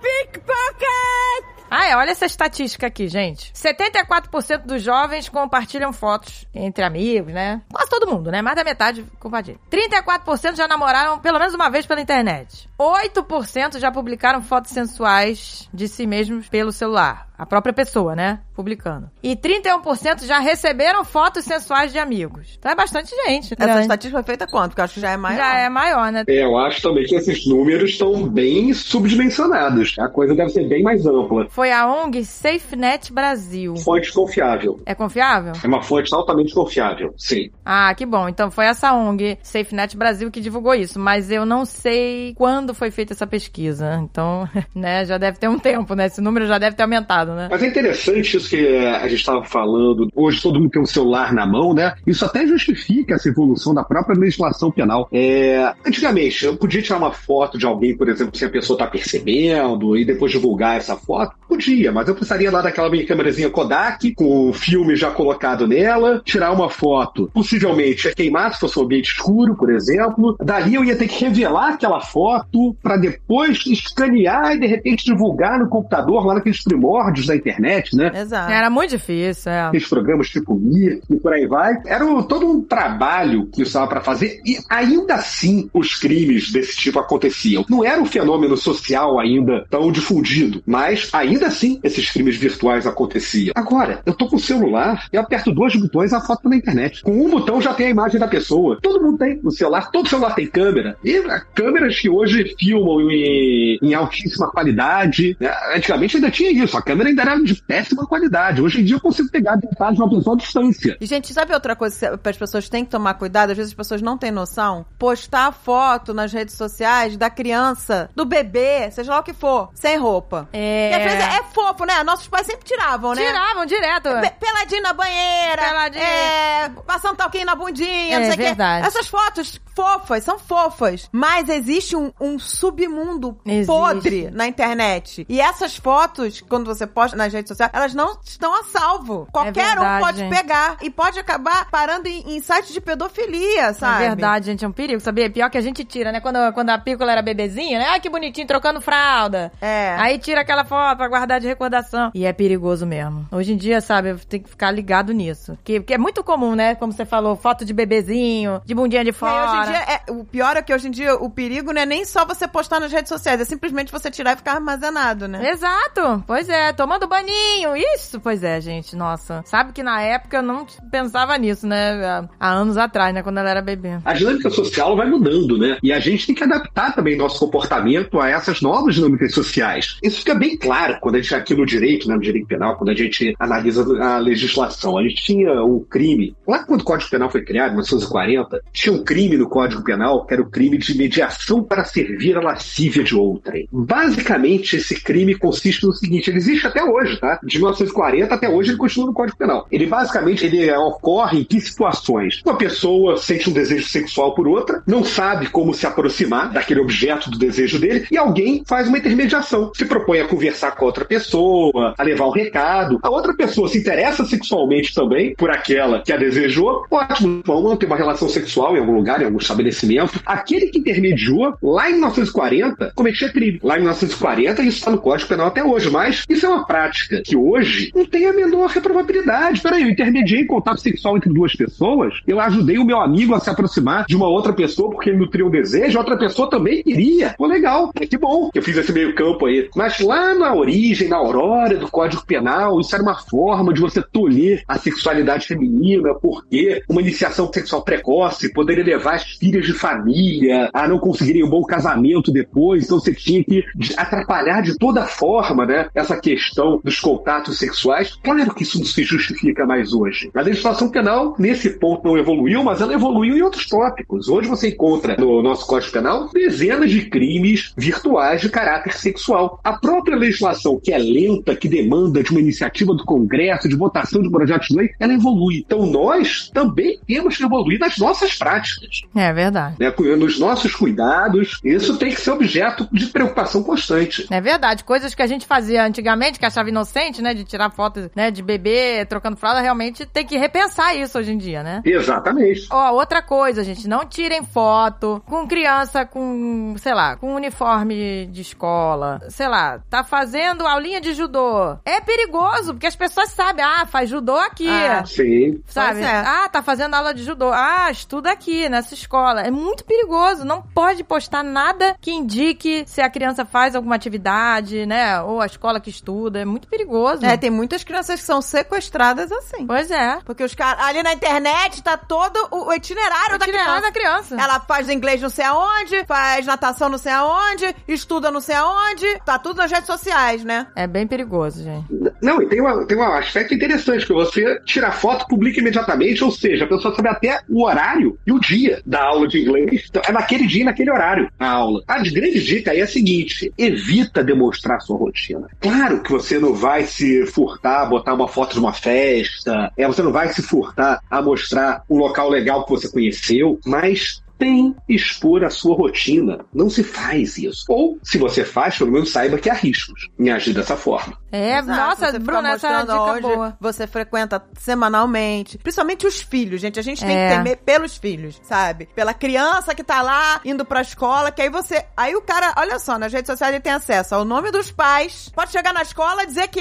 pickpocket! Ah, é, olha essa estatística aqui, gente. 74% dos jovens compartilham fotos entre amigos, né? Quase todo mundo, né? Mais da metade compartilha. 34% já namoraram pelo menos uma vez pela internet. 8% já publicaram fotos sensuais de si mesmos pelo celular. A própria pessoa, né? Publicando. E 31% já receberam fotos sensuais de amigos. Então é bastante gente. Essa grande. estatística foi feita quanto? Porque eu acho que já é maior. Já é maior, né? É, eu acho também que esses números estão bem subdimensionados. A coisa deve ser bem mais ampla. Foi a ONG SafeNet Brasil. Fonte confiável. É confiável? É uma fonte altamente confiável, sim. Ah, que bom. Então foi essa ONG, SafeNet Brasil, que divulgou isso. Mas eu não sei quando foi feita essa pesquisa. Então, né, já deve ter um tempo, né? Esse número já deve ter aumentado. Complicado, né? Mas é interessante isso que a gente estava falando. Hoje todo mundo tem um celular na mão, né? Isso até justifica essa evolução da própria legislação penal. É, antigamente, eu podia tirar uma foto de alguém, por exemplo, se a pessoa está percebendo e depois divulgar essa foto? Podia, mas eu precisaria lá daquela minha câmerazinha Kodak, com o filme já colocado nela, tirar uma foto, possivelmente é queimar se fosse um ambiente escuro, por exemplo. Dali eu ia ter que revelar aquela foto para depois escanear e de repente divulgar no computador, lá naqueles primórdios da internet, né? Exato. Era muito difícil, é. Aqueles programas tipo Mir e por aí vai. Era um- todo um trabalho que estava para fazer e ainda assim os crimes desse tipo aconteciam. Não era um fenômeno social ainda tão difundido, mas ainda assim esses crimes virtuais aconteciam. Agora, eu tô com o celular, eu aperto dois botões a foto tá na internet. Com um botão já tem a imagem da pessoa. Todo mundo tem no celular, todo celular tem câmera. E câmeras que hoje filmam em, em altíssima qualidade. né? Antigamente ainda tinha isso, a câmera ainda era de péssima qualidade. Hoje em dia eu consigo pegar detalhes de uma pessoa à distância. E, gente, sabe outra coisa que as pessoas têm que tomar cuidado? Às vezes as pessoas não têm noção. Postar foto nas redes sociais da criança, do bebê, seja lá o que for, sem roupa. É. E às vezes é fofo, né? Nossos pais sempre tiravam, né? Tiravam direto. Pe- Peladinho na banheira. Peladinho. É, passando talquinho na bundinha, É, não sei o quê. verdade. Essas fotos fofas, são fofas. Mas existe um, um submundo Existe. podre na internet. E essas fotos, quando você posta nas redes sociais, elas não estão a salvo. Qualquer um verdade, pode gente. pegar e pode acabar parando em, em sites de pedofilia, sabe? É verdade, gente, é um perigo, sabia? Pior que a gente tira, né? Quando, quando a Pícola era bebezinha, né? Ah, que bonitinho, trocando fralda. É. Aí tira aquela foto pra guardar de recordação. E é perigoso mesmo. Hoje em dia, sabe, tem que ficar ligado nisso. Que, porque é muito comum, né? Como você falou, foto de bebezinho, de bundinha de fora. hoje em dia, é- o pior é que hoje em dia o perigo não é nem só você postar nas redes sociais, é simplesmente você tirar e ficar armazenado, né? Exato, pois é, tomando baninho, isso, pois é, gente, nossa. Sabe que na época eu não pensava nisso, né, há, anos atrás, né, quando ela era bebê. a dinâmica social vai mudando, né? E a gente tem que adaptar também nosso comportamento a essas novas dinâmicas sociais. Isso fica bem claro quando a gente aqui no direito, né, no direito penal, quando a gente analisa a legislação. A gente tinha um crime, lá quando o Código Penal foi criado, em 1940, tinha um crime no Código Penal que era o crime de mediação para servir a lascívia de outrem. Basicamente, esse crime consiste no seguinte, existe até hoje, tá? De 1940 até hoje ele continua no Código Penal. Ele basicamente ele ocorre em que situações? Uma pessoa sente um desejo sexual por outra, não sabe como se aproximar daquele objeto do desejo dele, e alguém faz uma intermediação. Se propõe a conversar com a outra pessoa, a levar um recado. A outra pessoa se interessa sexualmente também por aquela que a desejou. Ótimo, vamos manter uma relação sexual em algum lugar, em algum estabelecimento. Aquele que intermediou, lá em 1940, cometia crime. Lá em 1940, isso está no Código Penal até hoje, mas isso é uma prática que hoje não tem a menor reprovabilidade. Peraí, eu intermediei contato sexual entre duas pessoas, eu ajudei o meu amigo a se aproximar de uma outra pessoa porque ele nutriu um desejo, outra pessoa também queria. Pô, legal, que bom que eu fiz esse meio campo aí. Mas lá na origem, na aurora do Código Penal, isso era uma forma de você tolher a sexualidade feminina, porque uma iniciação sexual precoce poderia levar as filhas de família a não conseguirem um bom casamento depois, então você tinha que atrapalhar de toda forma, né, essa questão dos contatos sexuais. Claro que isso não se justifica mais hoje. A legislação penal, nesse ponto, não evoluiu, mas ela evoluiu em outros tópicos. Hoje você encontra no nosso Código Penal dezenas de crimes virtuais de caráter sexual. A própria legislação, que é lenta, que demanda de uma iniciativa do Congresso, de votação de projetos de lei, ela evolui. Então nós também temos que evoluir nas nossas práticas É verdade. né, nos nossos cuidados, isso tem que ser objeto de preocupação constante. É verdade, coisas que a gente fazia antigamente, que achava inocente, né, de tirar fotos, né, de bebê trocando fralda, realmente tem que repensar isso hoje em dia, né? Exatamente. Ó, outra coisa, gente, não tirem foto com criança com, sei lá, com uniforme de escola, sei lá, tá fazendo aulinha de judô. É perigoso, porque as pessoas sabem, ah, faz judô aqui. Ah. Sim. Sabe? É. Ah, tá fazendo aula de judô. Ah, estuda aqui, nessa escola. É muito perigoso. Não pode postar nada que indique se a criança faz alguma atividade, né? Ou a escola que estuda. É muito perigoso. É, tem muitas crianças que são sequestradas assim. Pois é. Porque os caras. Ali na internet tá todo o, o itinerário, da Itinerário criança. da criança. Ela faz inglês não sei aonde, faz natação não sei aonde, estuda não sei aonde. Tá tudo nas redes sociais, né? É bem perigoso, gente. Não, e tem, uma, tem um aspecto interessante, que você tira foto, publica imediatamente, ou seja, a pessoa sabe até o horário e o dia da aula de inglês. Então, é naquele dia e naquele horário a aula. A grande dica aí é a seguinte: evita demonstrar sua rotina. Claro que você não vai se furtar, botar uma foto de uma festa, é, você não vai se furtar a mostrar um local legal que você conheceu, mas tem expor a sua rotina. Não se faz isso. Ou, se você faz, pelo menos saiba que há riscos em agir dessa forma. É, Exato, nossa, você Bruna, essa é uma dica onde boa. Você frequenta semanalmente. Principalmente os filhos, gente. A gente tem É. que temer pelos filhos, sabe? Pela criança que tá lá indo pra escola, que aí você. Aí o cara, olha só, nas redes sociais ele tem acesso ao nome dos pais. Pode chegar na escola e dizer que.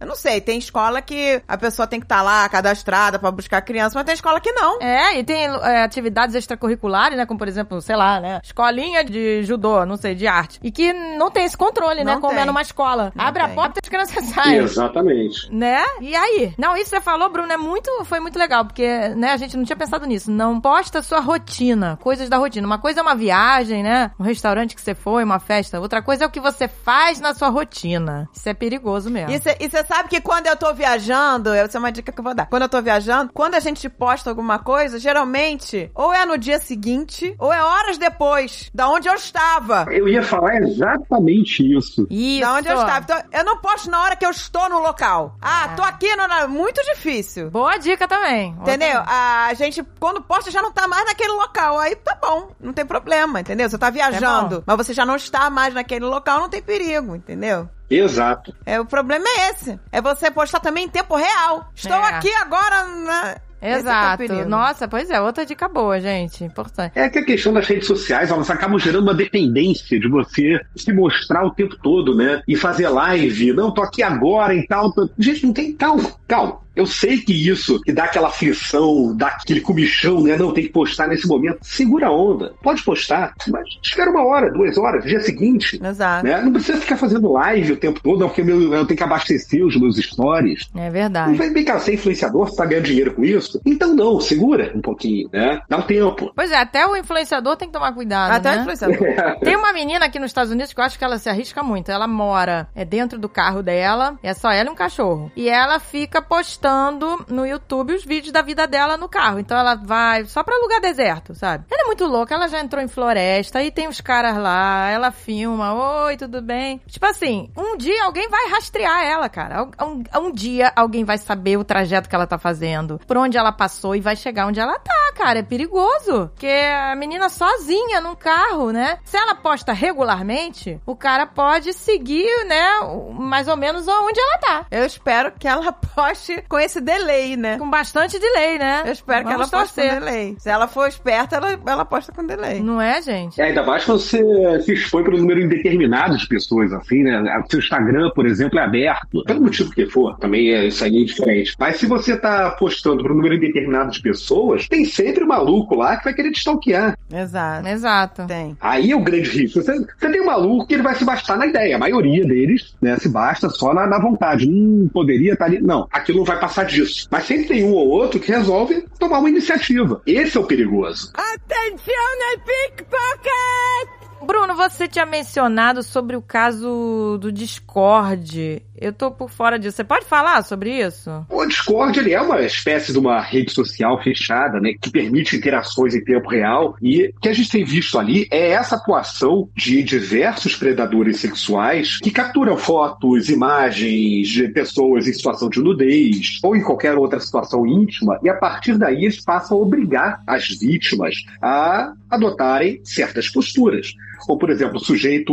Eu não sei, tem escola que a pessoa tem que estar lá cadastrada pra buscar a criança, mas tem escola que não. É, e tem é, atividades extracurriculares, né? Como, por exemplo, sei lá, né? Escolinha de judô, não sei, de arte. E que não tem esse controle, né? Não Como tem. é numa escola. Não Abre a tem. porta e as crianças saem. Exatamente. Né? E aí? Não, isso que você falou, Bruno, é muito, foi muito legal, porque, né, a gente não tinha pensado nisso. Não posta sua rotina, coisas da rotina. Uma coisa é uma viagem, né? Um restaurante que você foi, uma festa. Outra coisa é o que você faz na sua rotina. Isso é perigoso mesmo. E você sabe que quando eu tô viajando, essa é uma dica que eu vou dar. Quando eu tô viajando, quando a gente posta alguma coisa, geralmente, ou é no dia seguinte, ou é horas depois, da onde eu estava. Eu ia falar exatamente isso. Isso. Da onde eu estava. Então, eu não posto na hora que eu estou no local. Ah, É. tô aqui no. na- Muito difícil. Boa dica também. Entendeu? A gente, quando posta, já não tá mais naquele local. Aí tá bom, não tem problema, entendeu? Você tá viajando, É bom. mas você já não está mais naquele local, não tem perigo, entendeu? Exato. É, o problema é esse. É você postar também em tempo real. Estou É. aqui agora na. É Exato. Nossa, pois é, outra dica boa, gente. Importante. É que a questão das redes sociais, elas acabam gerando uma dependência de você se mostrar o tempo todo, né? E fazer live. Não, tô aqui agora e tal. Tô- Gente, não tem calma, calma. Eu sei que isso, que dá aquela aflição, dá aquele comichão, né? Não, tem que postar nesse momento. Segura a onda. Pode postar, mas espera uma hora, duas horas, dia seguinte. Exato. Né? Não precisa ficar fazendo live o tempo todo, não, porque meu- eu tenho que abastecer os meus stories. É Não verdade. vai bem, cara, ser influenciador, você tá ganhando dinheiro com isso? Então não, segura um pouquinho, né? Dá um tempo. Pois é, até o influenciador tem que tomar cuidado, Até né? influenciador. Tem uma menina aqui nos Estados Unidos que eu acho que ela se arrisca muito. Ela mora é dentro do carro dela, é só ela e um cachorro. E ela fica postando no YouTube os vídeos da vida dela no carro. Então ela vai só pra lugar deserto, sabe? Ela é muito louca, ela já entrou em floresta e tem os caras lá, ela filma, oi, tudo bem? Tipo assim, um dia alguém vai rastrear ela, cara. Um, um dia alguém vai saber o trajeto que ela tá fazendo, por onde ela passou e vai chegar onde ela tá, cara. É perigoso. Porque a menina sozinha num carro, né? Se ela posta regularmente, o cara pode seguir, né, mais ou menos onde ela tá. Eu espero que ela poste com esse delay, né? Com bastante delay, né? Eu espero que ela Vamos poste com delay. Se ela for esperta, ela, ela posta com delay. Não é, gente? É, ainda mais quando você se expõe para um número indeterminado de pessoas, assim, né? O seu Instagram, por exemplo, é aberto. Pelo motivo que for, também é, isso aí é diferente. Mas se você tá postando para um número indeterminado de pessoas, tem sempre um maluco lá que vai querer te stalkear. Exato. Exato. Tem. Aí é o grande risco. Você, você tem um maluco que ele vai se bastar na ideia. A maioria deles, né, se basta só na, na vontade. Hum, poderia estar ali. Não, aquilo não passar disso. Mas sempre tem um ou outro que resolve tomar uma iniciativa. Esse é o perigoso. Atenção, pickpocket! Bruno, você tinha mencionado sobre o caso do Discord. Eu tô por fora disso. Você pode falar sobre isso? O Discord ele é uma espécie de uma rede social fechada, né, que permite interações em tempo real e o que a gente tem visto ali é essa atuação de diversos predadores sexuais que capturam fotos, imagens de pessoas em situação de nudez ou em qualquer outra situação íntima e a partir daí eles passam a obrigar as vítimas a adotarem certas posturas. Ou, por exemplo, o sujeito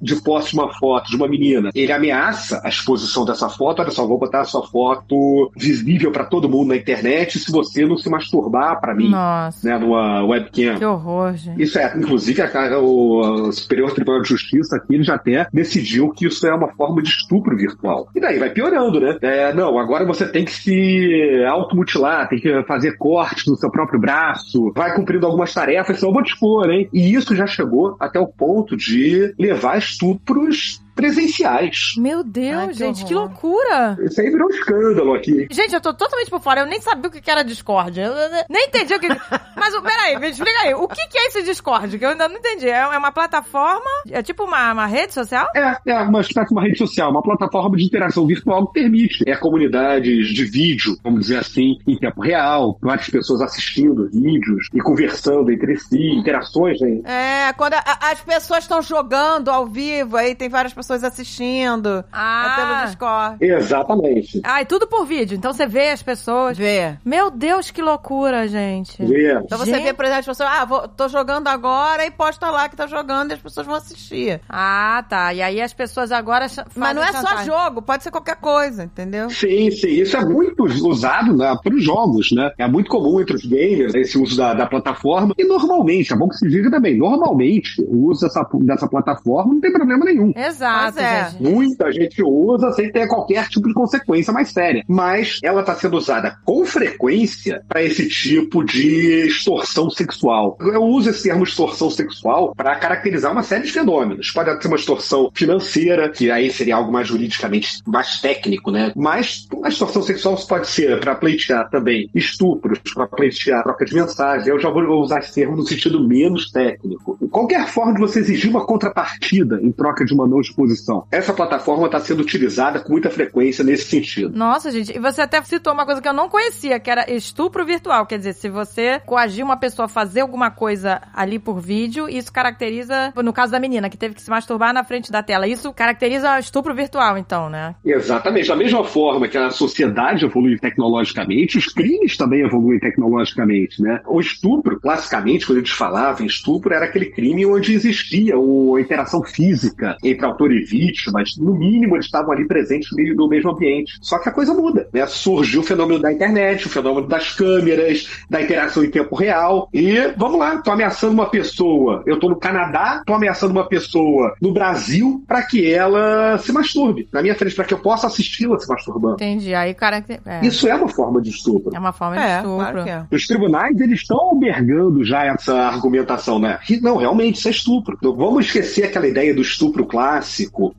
de posse de uma foto de uma menina, ele ameaça a exposição dessa foto. Olha só, vou botar a sua foto visível para todo mundo na internet se você não se masturbar para mim, Nossa, né, numa webcam. que horror, gente. Isso é, inclusive, a- o, Superior Tribunal de Justiça aqui, ele já até decidiu que isso é uma forma de estupro virtual. E daí vai piorando, né? É, não, agora você tem que se automutilar, tem que fazer cortes no seu próprio braço, vai cumprindo algumas tarefas, senão eu vou te expor, hein? E isso já chegou até o ponto de levar estupros presenciais. Meu Deus, Ai, que gente, que horror. loucura! Isso aí virou um escândalo aqui. Gente, eu tô totalmente por fora. Eu nem sabia o que que era Discord. Eu nem entendi o que. Mas peraí, me explica aí. O que, que é esse Discord? Que eu ainda não entendi. É é uma plataforma? É tipo uma, uma rede social? É, é uma espécie de uma rede social, uma plataforma de interação virtual que permite é, comunidades de vídeo, vamos dizer assim, em tempo real, várias pessoas assistindo vídeos e conversando entre si, interações, né? É, quando a- a- as pessoas estão jogando ao vivo, aí tem várias pessoas assistindo. Ah. É pelo Discord. Exatamente. Ah, e tudo por vídeo. Então você vê as pessoas. Vê. Meu Deus, que loucura, gente. Vê. Então você Gente. vê, por exemplo, as pessoas, ah, vou, tô jogando agora e posta lá que tá jogando e as pessoas vão assistir. Ah, tá. E aí as pessoas agora Mas não é fazem só chantagem. jogo, pode ser qualquer coisa, entendeu? Sim, sim. Isso é muito usado né, para os jogos, né? É muito comum entre os gamers esse uso da, da plataforma. E normalmente, é bom que se diga também, normalmente o uso dessa, dessa plataforma não tem problema nenhum. Exato, Pois é. gente. Muita gente usa sem ter qualquer tipo de consequência mais séria. Mas ela está sendo usada com frequência para esse tipo de extorsão sexual. Eu uso esse termo extorsão sexual para caracterizar uma série de fenômenos. Pode ser uma extorsão financeira, que aí seria algo mais juridicamente mais técnico, né? Mas a extorsão sexual pode ser para pleitear também estupros, para pleitear troca de mensagem. Eu já vou usar esse termo no sentido menos técnico. Qualquer forma de você exigir uma contrapartida em troca de uma não exposição. Essa plataforma está sendo utilizada com muita frequência nesse sentido. Nossa, gente, e você até citou uma coisa que eu não conhecia, que era estupro virtual. Quer dizer, se você coagir uma pessoa a fazer alguma coisa ali por vídeo, isso caracteriza, no caso da menina, que teve que se masturbar na frente da tela, isso caracteriza estupro virtual, então, né? Exatamente. Da mesma forma que a sociedade evolui tecnologicamente, os crimes também evoluem tecnologicamente, né? O estupro, classicamente, quando a gente falava em estupro, era aquele crime onde existia uma interação física entre autor e vítima, mas no mínimo eles estavam ali presentes no mesmo ambiente. Só que a coisa muda, né? Surgiu o fenômeno da internet, o fenômeno das câmeras, da interação em tempo real. E vamos lá, tô ameaçando uma pessoa. Eu tô no Canadá, tô ameaçando uma pessoa no Brasil para que ela se masturbe na minha frente, para que eu possa assisti-la se masturbando. Entendi. Aí, cara, é, Isso é uma forma de estupro. é uma forma de É, estupro. claro que é. Os tribunais, eles estão albergando já essa argumentação, né? Não, realmente, isso é estupro. Então, vamos esquecer aquela ideia do estupro clássico.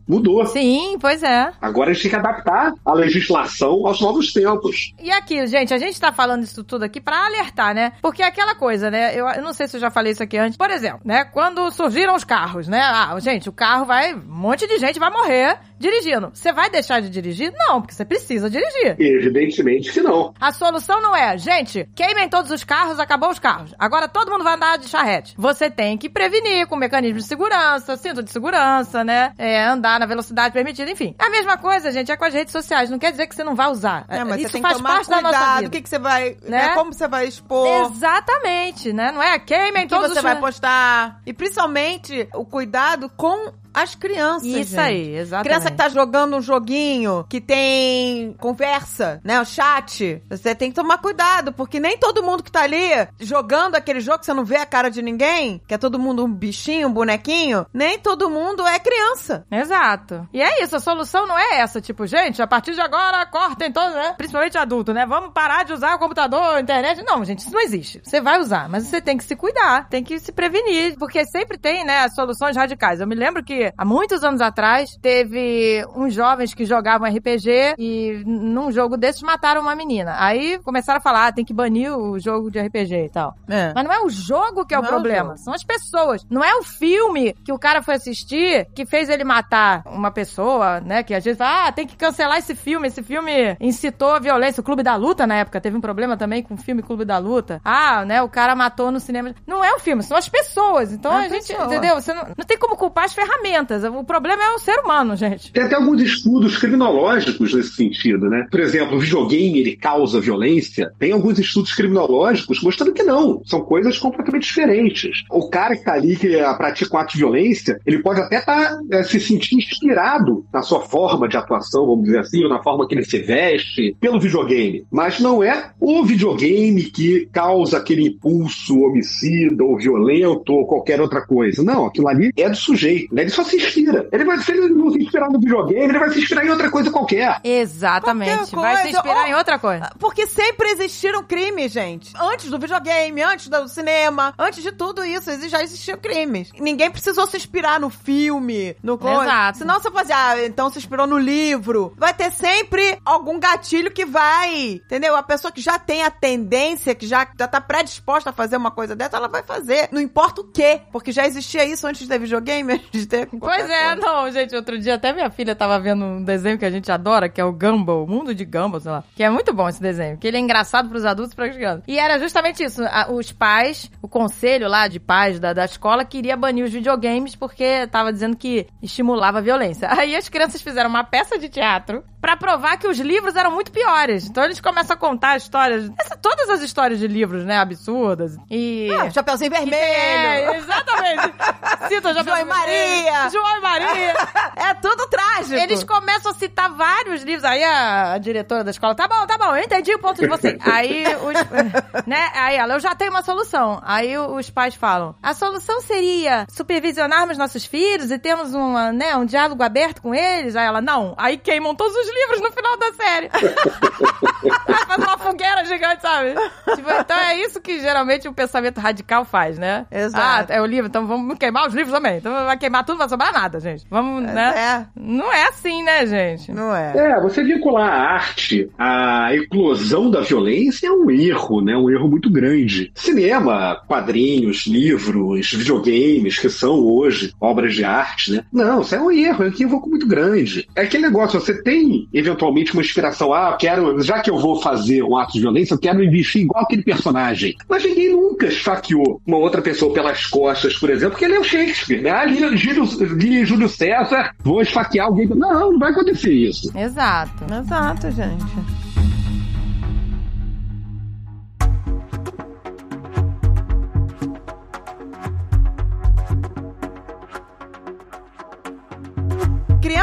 Mudou. Sim, pois é. Agora a gente tem que adaptar a legislação aos novos tempos. E aqui, gente, a gente tá falando isso tudo aqui pra alertar, né? Porque é aquela coisa, né? Eu, eu não sei se eu já falei isso aqui antes. Por exemplo, né? Quando surgiram os carros, né? Ah, gente, o carro vai. Um monte de gente vai morrer dirigindo. Você vai deixar de dirigir? Não, porque você precisa dirigir. Evidentemente que não. A solução não é, gente, queimem todos os carros, acabou os carros. Agora todo mundo vai andar de charrete. Você tem que prevenir com mecanismo de segurança, cinto de segurança, né? É, andar na velocidade permitida, enfim. A mesma coisa, gente, é com as redes sociais. Não quer dizer que você não vai usar. É, mas Isso você tem que faz tomar parte da nossa cuidado, vida. o que, que você vai, Né? né? Como você vai expor, Exatamente, né? Não é queimem o que todos você os vai postar. E principalmente o cuidado com as crianças. Isso gente. aí, exatamente. Criança que tá jogando um joguinho que tem conversa, né? O chat. Você tem que tomar cuidado, porque nem todo mundo que tá ali jogando aquele jogo, que você não vê a cara de ninguém, que é todo mundo um bichinho, um bonequinho, nem todo mundo é criança. Exato. E é isso, a solução não é essa, tipo, gente, a partir de agora cortem todos, né? Principalmente adulto, né? Vamos parar de usar o computador, a internet. Não, gente, isso não existe. Você vai usar, mas você tem que se cuidar, tem que se prevenir, porque sempre tem, né, as soluções radicais. Eu me lembro que há muitos anos atrás teve uns jovens que jogavam RPG e num jogo desses mataram uma menina. Aí começaram a falar, ah, tem que banir o jogo de RPG e tal. É. Mas não é o jogo que é o Não é o problema, jogo. são as pessoas. Não é o filme que o cara foi assistir que fez ele matar uma pessoa, né? Que às vezes fala, ah, tem que cancelar esse filme. Esse filme incitou a violência. O Clube da Luta, na época, teve um problema também com o filme Clube da Luta. Ah, né? O cara matou no cinema. Não é o filme, são as pessoas. Então É a a gente, entendeu? Você não, não tem como culpar as ferramentas. O problema é o ser humano, gente. Tem até alguns estudos criminológicos nesse sentido, né? Por exemplo, o videogame ele causa violência. Tem alguns estudos criminológicos mostrando que não. São coisas completamente diferentes. O cara que tá ali, que eh, pratica um ato de violência, ele pode até estar se sentir inspirado na sua forma de atuação, vamos dizer assim, ou na forma que ele se veste, pelo videogame. Mas não é o videogame que causa aquele impulso homicida ou violento ou qualquer outra coisa. Não, aquilo ali é do sujeito. Né? Ele só só se inspira. Ele vai, se ele não se inspirar no videogame, ele vai se inspirar em outra coisa qualquer. Exatamente. Qualquer Vai se coisa. inspirar Ou- em outra coisa. Porque sempre existiram crimes, gente. Antes do videogame, antes do cinema, antes de tudo isso, já existiam crimes. Ninguém precisou se inspirar no filme, no coisa. Exato. Senão você fazia, ah, então se inspirou no livro. Vai ter sempre algum gatilho que vai, entendeu? A pessoa que já tem a tendência, que já, já tá predisposta a fazer uma coisa dessa, ela vai fazer. Não importa o quê, porque já existia isso antes de ter videogame, antes de ter qualquer Pois é, coisa. não, gente, outro dia até minha filha tava vendo um desenho que a gente adora, que é o Gumball, o mundo de Gumball, sei lá. Que é muito bom esse desenho, que ele é engraçado pros adultos e pras crianças. E era justamente isso, a- os pais, o conselho lá de pais da, da escola queria banir os videogames porque tava dizendo que estimulava a violência. Aí as crianças fizeram uma peça de teatro pra provar que os livros eram muito piores. Então eles começam a contar histórias, essa- todas as histórias de livros, né, absurdas. E... Ah, Chapeuzinho Vermelho. É, exatamente. Cita já João e Maria. João e Maria. É tudo trágico. Eles começam a citar vários livros. Aí a, diretora da escola, tá bom, tá bom, eu entendi o ponto de você. Aí os, né? Aí ela, eu já tenho uma solução. Aí os pais falam, a solução seria supervisionarmos nossos filhos e termos uma, né, um diálogo aberto com eles. Aí ela, não. Aí queimam todos os livros no final da série. Aí faz uma fogueira gigante, sabe? Tipo, então é isso que geralmente o pensamento radical faz, né? Exato. Ah, é o livro, então vamos queimar os livros também. Então vai queimar tudo, não vai sobrar nada, gente. Vamos, né? É, Não é assim, né, gente? não é. É, você vincular a arte à eclosão da violência é um erro, né? Um erro muito grande. Cinema, quadrinhos, livros, videogames, que são hoje obras de arte, né? Não, isso é um erro, é um equívoco muito grande. É aquele negócio, você tem eventualmente uma inspiração, ah, eu quero, já que eu vou fazer um ato de violência, eu quero me vestir igual aquele personagem. Mas ninguém nunca esfaqueou uma outra pessoa pelas costas, por exemplo, porque ele é o Shakespeare, né? Ah, li, Júlio, li Júlio César, vou esfaquear alguém. Não, não vai acontecer isso. Exato. Exato, gente.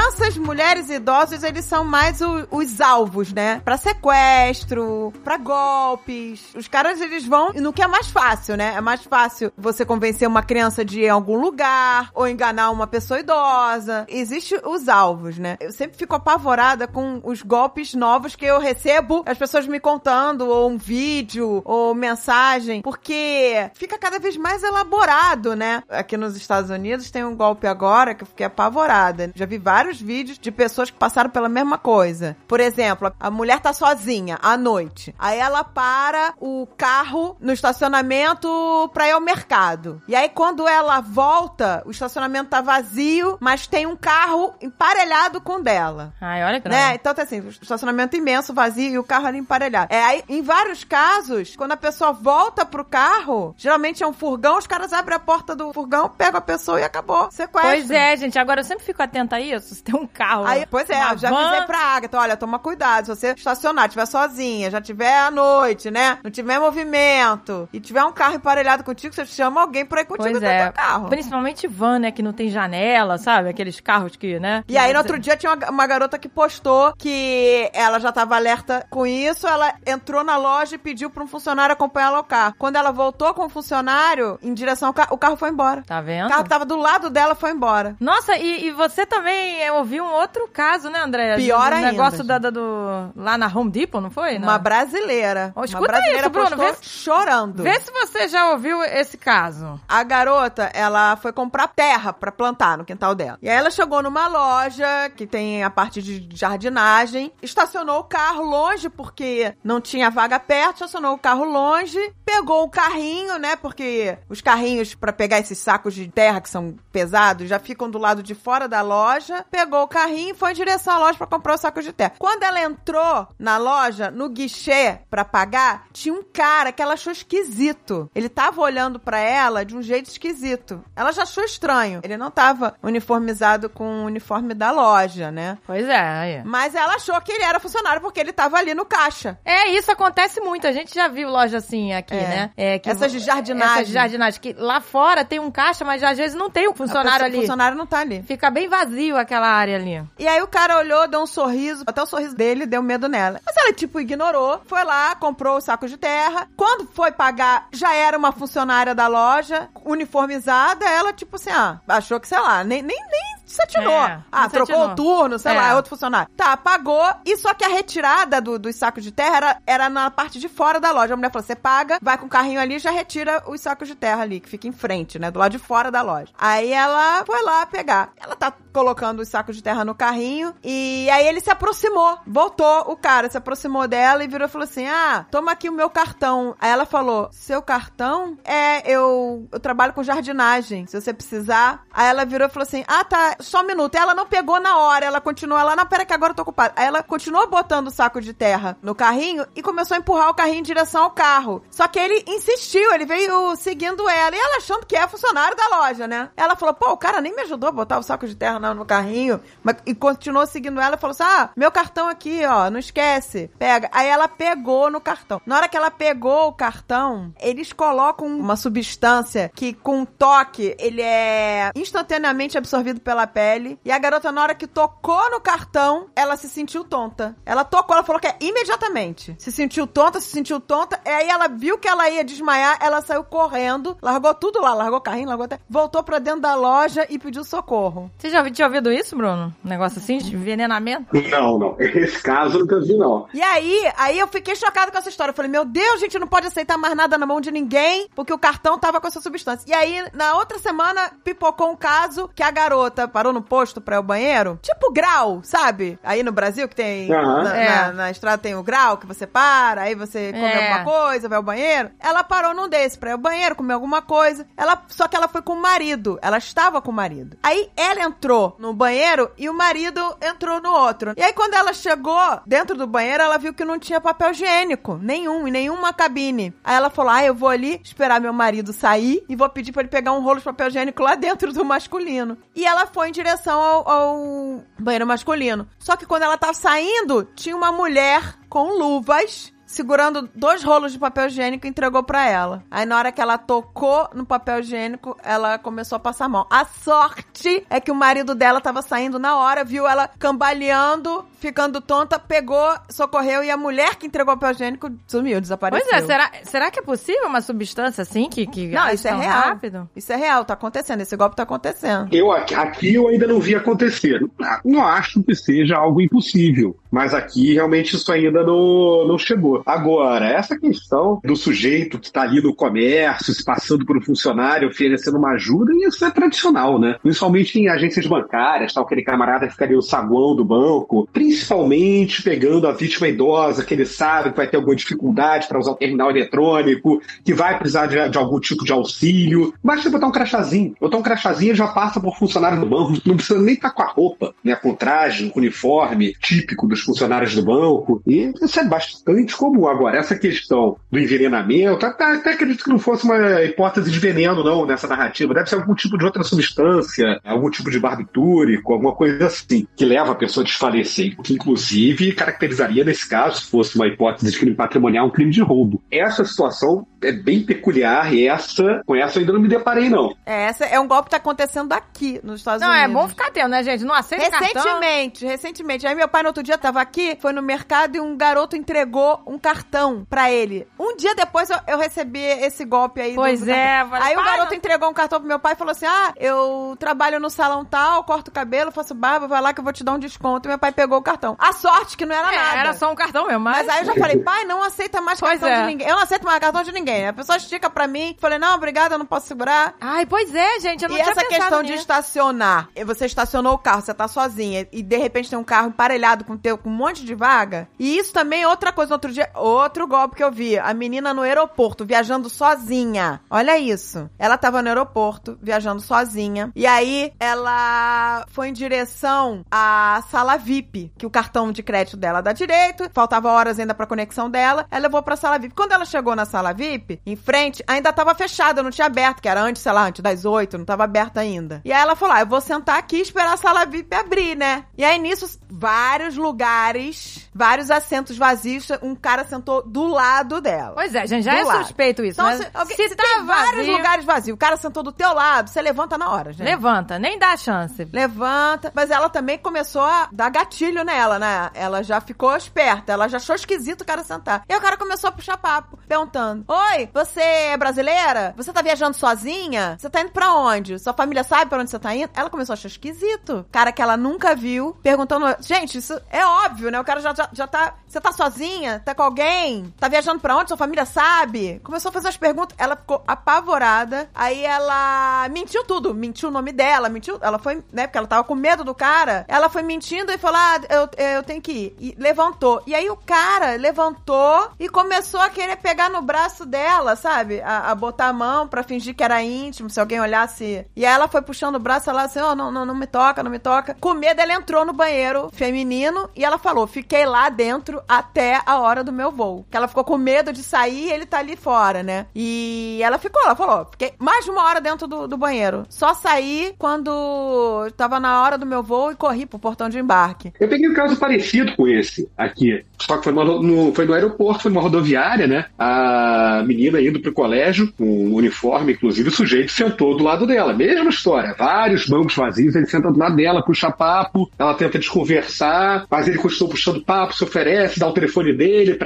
Crianças, mulheres e idosos, eles são mais o- os alvos, né? Pra sequestro, pra golpes. Os caras, eles vão no que é mais fácil, né? É mais fácil você convencer uma criança de ir em algum lugar ou enganar uma pessoa idosa. Existem os alvos, né? Eu sempre fico apavorada com os golpes novos que eu recebo, as pessoas me contando, ou um vídeo, ou mensagem, porque fica cada vez mais elaborado, né? Aqui nos Estados Unidos tem um golpe agora que eu fiquei apavorada. Já vi vários vídeos de pessoas que passaram pela mesma coisa. Por exemplo, a mulher tá sozinha à noite. Aí ela para o carro no estacionamento pra ir ao mercado. E aí quando ela volta, o estacionamento tá vazio, mas tem um carro emparelhado com o dela. Ai, olha que Né? Então tá assim, o estacionamento imenso, vazio e o carro ali emparelhado. É, aí, em vários casos, quando a pessoa volta pro carro, geralmente é um furgão, os caras abrem a porta do furgão, pegam a pessoa e acabou. Sequestro. Pois é, gente. Agora eu sempre fico atenta a isso. Tem um carro. Aí, pois é, já van, avisei pra Agatha, olha, toma cuidado, se você estacionar, tiver sozinha, já tiver à noite, né, não tiver movimento, e tiver um carro emparelhado contigo, você chama alguém pra ir contigo Pois é. carro. Principalmente van, né? Que não tem janela, sabe? Aqueles carros que, né? E aí, no outro dia, tinha uma, uma garota que postou que ela já tava alerta com isso, ela entrou na loja e pediu pra um funcionário acompanhar ela ao carro. Quando ela voltou com o funcionário em direção ao carro, o carro foi embora. Tá O vendo? carro tava do lado dela, foi embora. Nossa, e, e você também é, ouviu um outro caso, né, André? Pior do, ainda, negócio da, da- do. Lá na Home Depot, não foi? Uma Não. brasileira. Ó, uma escuta brasileira isso, Bruno, vê se- chorando. Vê se você já ouviu esse caso. A garota, ela foi comprar terra pra plantar no quintal dela. E aí ela chegou numa loja que tem a parte de jardinagem, estacionou o carro longe porque não tinha vaga perto, estacionou o carro longe, pegou o carrinho, né? Porque os carrinhos pra pegar esses sacos de terra que são pesados já ficam do lado de fora da loja. Pegou o carrinho e foi em direção à loja pra comprar os sacos de terra. Quando ela entrou na loja, no guichê pra pagar, tinha um cara que ela achou esquisito. Ele tava olhando pra ela de um jeito esquisito. Ela já achou estranho. Ele não tava uniformizado com o uniforme da loja, né? Pois é, aí. Mas ela achou que ele era funcionário porque ele tava ali no caixa. É, isso acontece muito. A gente já viu loja assim aqui, É. né? É, que Essas de jardinagem. Essas de jardinagem. Que lá fora tem um caixa, mas às vezes não tem um funcionário pessoa- ali. O funcionário não tá ali. Fica bem vazio aquela área, ali. E aí o cara olhou, deu um sorriso, até o sorriso dele deu medo nela. Mas ela, tipo, ignorou, foi lá, comprou o saco de terra. Quando foi pagar, já era uma funcionária da loja, uniformizada, ela, tipo assim, ah, achou que, sei lá, nem, nem, nem se atinou. É, ah, trocou atinou. o turno, sei É. lá, é outro funcionário. Tá, pagou. E só que a retirada do- dos sacos de terra era, era na parte de fora da loja. A mulher falou: você paga, vai com o carrinho ali e já retira os sacos de terra ali, que fica em frente, né? Do lado de fora da loja. Aí ela foi lá pegar. Ela tá colocando os sacos de terra no carrinho. E aí ele se aproximou. Voltou o cara, se aproximou dela e virou e falou assim: Ah, toma aqui o meu cartão. Aí ela falou: Seu cartão? É, eu, eu trabalho com jardinagem. Se você precisar. Aí ela virou e falou assim: Ah, tá, só um minuto. Ela não pegou na hora. Ela continuou lá, não, pera que agora eu tô ocupada. Aí ela continuou botando o saco de terra no carrinho e começou a empurrar o carrinho em direção ao carro. Só que ele insistiu, ele veio seguindo ela. E ela achando que é funcionário da loja, né? Ela falou: Pô, o cara nem me ajudou a botar o saco de terra no, carrinho. Mas, e continuou seguindo ela e falou assim: Ah, meu cartão aqui, ó, não esquece. Pega. Aí ela pegou no cartão. Na hora que ela pegou o cartão, eles colocam uma substância que, com toque, ele é instantaneamente absorvido pela pele. E a garota, na hora que tocou no cartão, ela se sentiu tonta. Ela tocou, ela falou que é imediatamente. Se sentiu tonta, se sentiu tonta. E aí ela viu que ela ia desmaiar, ela saiu correndo, largou tudo lá, largou o carrinho, largou até. Voltou pra dentro da loja e pediu socorro. Você já tinha ouvido isso, Bruno? Um negócio assim, de envenenamento? Não, não. Esse caso eu nunca vi, não. E aí, aí eu fiquei chocada com essa história. Eu falei, meu Deus, gente, não pode aceitar mais nada na mão de ninguém, porque o cartão tava com essa substância. E aí, na outra semana, pipocou um caso que a garota parou no posto pra ir ao banheiro. Tipo grau, sabe? Aí no Brasil que tem. Aham. Na, É. na- na estrada tem o grau que você para, aí você come É. alguma coisa, vai ao banheiro. Ela parou num desse pra ir ao banheiro, comer alguma coisa. Ela, só que ela foi com o marido. Ela estava com o marido. Aí ela entrou no banheiro e o marido entrou no outro. E aí quando ela chegou dentro do banheiro, ela viu que não tinha papel higiênico. Nenhum, em nenhuma cabine. Aí ela falou: Ah, eu vou ali esperar meu marido sair e vou pedir pra ele pegar um rolo de papel higiênico lá dentro do masculino. E ela foi em direção ao, ao banheiro masculino. Só que quando ela tava saindo, tinha uma mulher com luvas segurando dois rolos de papel higiênico e entregou pra ela. Aí na hora que ela tocou no papel higiênico, ela começou a passar mal. A sorte é que o marido dela tava saindo na hora, viu ela cambaleando, ficando tonta, pegou, socorreu e a mulher que entregou o papel higiênico sumiu, desapareceu. Pois é, será, será que é possível uma substância assim que, que Não, isso é real. rápido? Isso é real, tá acontecendo. Esse golpe tá acontecendo. Eu aqui, aqui eu ainda não vi acontecer. Não acho que seja algo impossível, mas aqui realmente isso ainda não, não chegou. Agora, essa questão do sujeito que está ali no comércio, se passando por um funcionário, oferecendo uma ajuda, isso é tradicional, né? Principalmente em agências bancárias, tal, aquele camarada que fica ali no saguão do banco, principalmente pegando a vítima idosa, que ele sabe que vai ter alguma dificuldade para usar o terminal eletrônico, que vai precisar de, de algum tipo de auxílio. Basta botar um crachazinho. Botar um crachazinho já passa por funcionário do banco. Não precisa nem estar com a roupa, né? Com traje, com uniforme típico dos funcionários do banco. E isso é bastante comum. Agora, essa questão do envenenamento, até, até acredito que não fosse uma hipótese de veneno, não, nessa narrativa. Deve ser algum tipo de outra substância, algum tipo de barbitúrico, alguma coisa assim, que leva a pessoa a desfalecer. Que, inclusive, caracterizaria, nesse caso, se fosse uma hipótese de crime patrimonial, um crime de roubo. Essa situação é bem peculiar e essa, com essa eu ainda não me deparei, não. É, essa é um golpe que tá acontecendo aqui, nos Estados Não, Unidos. é bom ficar atento, né, gente? Não aceita cartão. Recentemente, recentemente. Aí meu pai no outro dia tava aqui, foi no mercado e um garoto entregou um cartão pra ele. Um dia depois eu, eu recebi esse golpe aí. do- Pois do é, falei, Aí o garoto não- entregou um cartão pro meu pai e falou assim: Ah, eu trabalho no salão tal, corto o cabelo, faço barba, vai lá que eu vou te dar um desconto. E meu pai pegou o cartão. A sorte que não era É, nada. era só um cartão mesmo, mas... Mas aí eu já falei, pai, não aceita mais Pois cartão é. de ninguém. Eu não aceito mais cartão de ninguém. A pessoa estica pra mim, falei, não, obrigada, eu não posso segurar. Ai, pois é, gente, eu não E tinha essa pensado questão de nisso. estacionar, e você estacionou o carro, você tá sozinha, e de repente tem um carro emparelhado com teu, com um monte de vaga. E isso também é outra coisa. Outro dia, outro golpe que eu vi. A menina no aeroporto, viajando sozinha. Olha isso. Ela tava no aeroporto, viajando sozinha. E aí, ela foi em direção à sala VIP, que o cartão de crédito dela dá direito. Faltava horas ainda pra conexão dela. Ela levou pra sala VIP. Quando ela chegou na sala VIP, em frente, ainda tava fechada, não tinha aberto, que era antes, sei lá, antes das oito, não tava aberta ainda. E aí ela falou: ah, eu vou sentar aqui e esperar a sala VIP abrir, né? E aí nisso, vários lugares vários assentos vazios, um cara sentou do lado dela. Pois é, gente, já Do é lado. suspeito isso, Então, né? se, alguém, se se tá tem vários vazio, lugares vazios, o cara sentou do teu lado, você levanta na hora, gente. levanta, nem dá chance. Levanta. Mas ela também começou a dar gatilho nela, né? Ela já ficou esperta. Ela já achou esquisito o cara sentar. E o cara começou a puxar papo, perguntando: Oi, você é brasileira? Você tá viajando sozinha? Você tá indo pra onde? Sua família sabe pra onde você tá indo? Ela começou a achar esquisito. Cara que ela nunca viu, perguntando: Gente, isso é óbvio, né? O cara já, já, já tá. Você tá sozinha? Tá com alguém? Tá viajando pra onde? Sua família sabe? Começou a fazer as perguntas. Ela ficou apavorada. Aí ela mentiu tudo. Mentiu o nome dela, mentiu. Ela foi, né? Porque ela tava com medo do cara. Ela foi mentindo e falou: Ah, eu, eu tenho que ir. E levantou. E aí o cara levantou e começou a querer pegar no braço dela, sabe? A, a botar a mão pra fingir que era íntimo, se alguém olhasse. E aí ela foi puxando o braço, ela assim: Ó, não, não, não me toca, não me toca. Com medo, ela entrou no banheiro feminino e ela falou: Fiquei lá dentro até a hora do meu voo. Que ela ficou com medo de sair e ele tá ali fora, né? E ela ficou, ela falou: Fiquei mais de uma hora dentro do, do banheiro. Só saí quando tava na hora do meu voo e corri pro portão de embarque. Eu peguei um caso parecido com esse aqui. Só que foi, no, foi no aeroporto, foi numa rodoviária, né? A menina indo pro colégio, com um uniforme, inclusive, o sujeito sentou do lado dela. Mesma história. Vários bancos vazios, ele senta do lado dela, puxa papo, ela tenta desconversar, mas ele continua puxando papo, se oferece, dá o telefone dele pra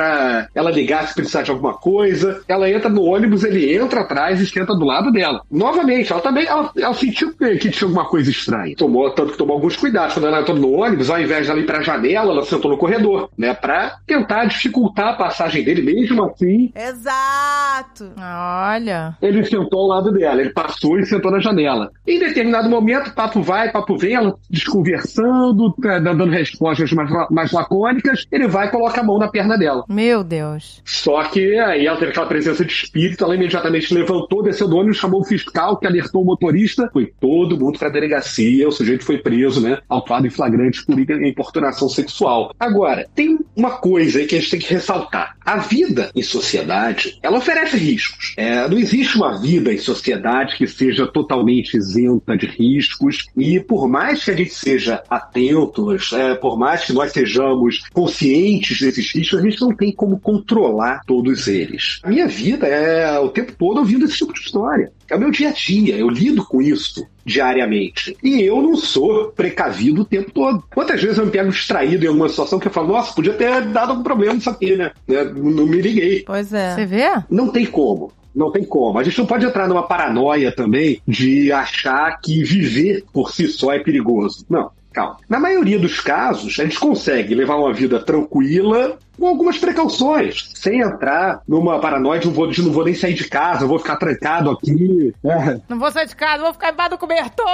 ela ligar se precisar de alguma coisa. Ela entra no ônibus, ele entra atrás e senta do lado dela. Novamente, ela também, ela, ela sentiu que tinha alguma coisa estranha. Tomou, tanto que tomou alguns cuidados. Quando ela entrou no ônibus, ao invés de ela ir pra janela, ela sentou no corredor, né? Pra tentar dificultar a passagem dele, mesmo assim, Exato. Olha. ele sentou ao lado dela, ele passou e sentou na janela. Em determinado momento, papo vai, papo vem, ela desconversando, tá, dando respostas mais, mais lacônicas, ele vai e coloca a mão na perna dela. Meu Deus. Só que aí ela teve aquela presença de espírito, ela imediatamente levantou, desceu do ônibus, chamou o fiscal, que alertou o motorista, foi todo mundo pra delegacia, o sujeito foi preso, né, autuado em flagrante por importunação sexual. Agora, tem uma coisa aí que a gente tem que ressaltar. A vida em sociedade, ela oferece riscos. É, não existe uma vida em sociedade que seja totalmente isenta de riscos e por mais que a gente seja atentos, é, por mais que nós sejamos conscientes desses riscos, a gente não tem como controlar todos eles. A minha vida é o tempo todo ouvindo esse tipo de história. É o meu dia a dia, eu lido com isso diariamente. E eu não sou precavido o tempo todo. Quantas vezes eu me pego distraído em alguma situação que eu falo, nossa, podia ter dado algum problema nisso aqui, né? Né? Não não me liguei. Pois é. Você vê? Não tem como. Não tem como. A gente não pode entrar numa paranoia também de achar que viver por si só é perigoso. Não, calma. Na maioria dos casos, a gente consegue levar uma vida tranquila com algumas precauções, sem entrar numa paranoia de não vou, de não vou nem sair de casa, vou ficar trancado aqui. É, Não vou sair de casa, vou ficar embaixo do cobertor.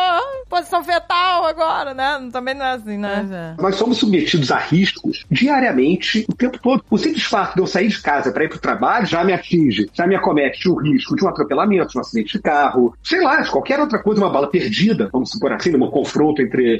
Posição fetal agora, né? Também não é assim, né? É. Nós somos submetidos a riscos diariamente, o tempo todo. O simples fato de eu sair de casa para ir para o trabalho já me atinge, já me acomete o risco de um atropelamento, de um acidente de carro, sei lá, de qualquer outra coisa, uma bala perdida, vamos supor assim, num confronto entre,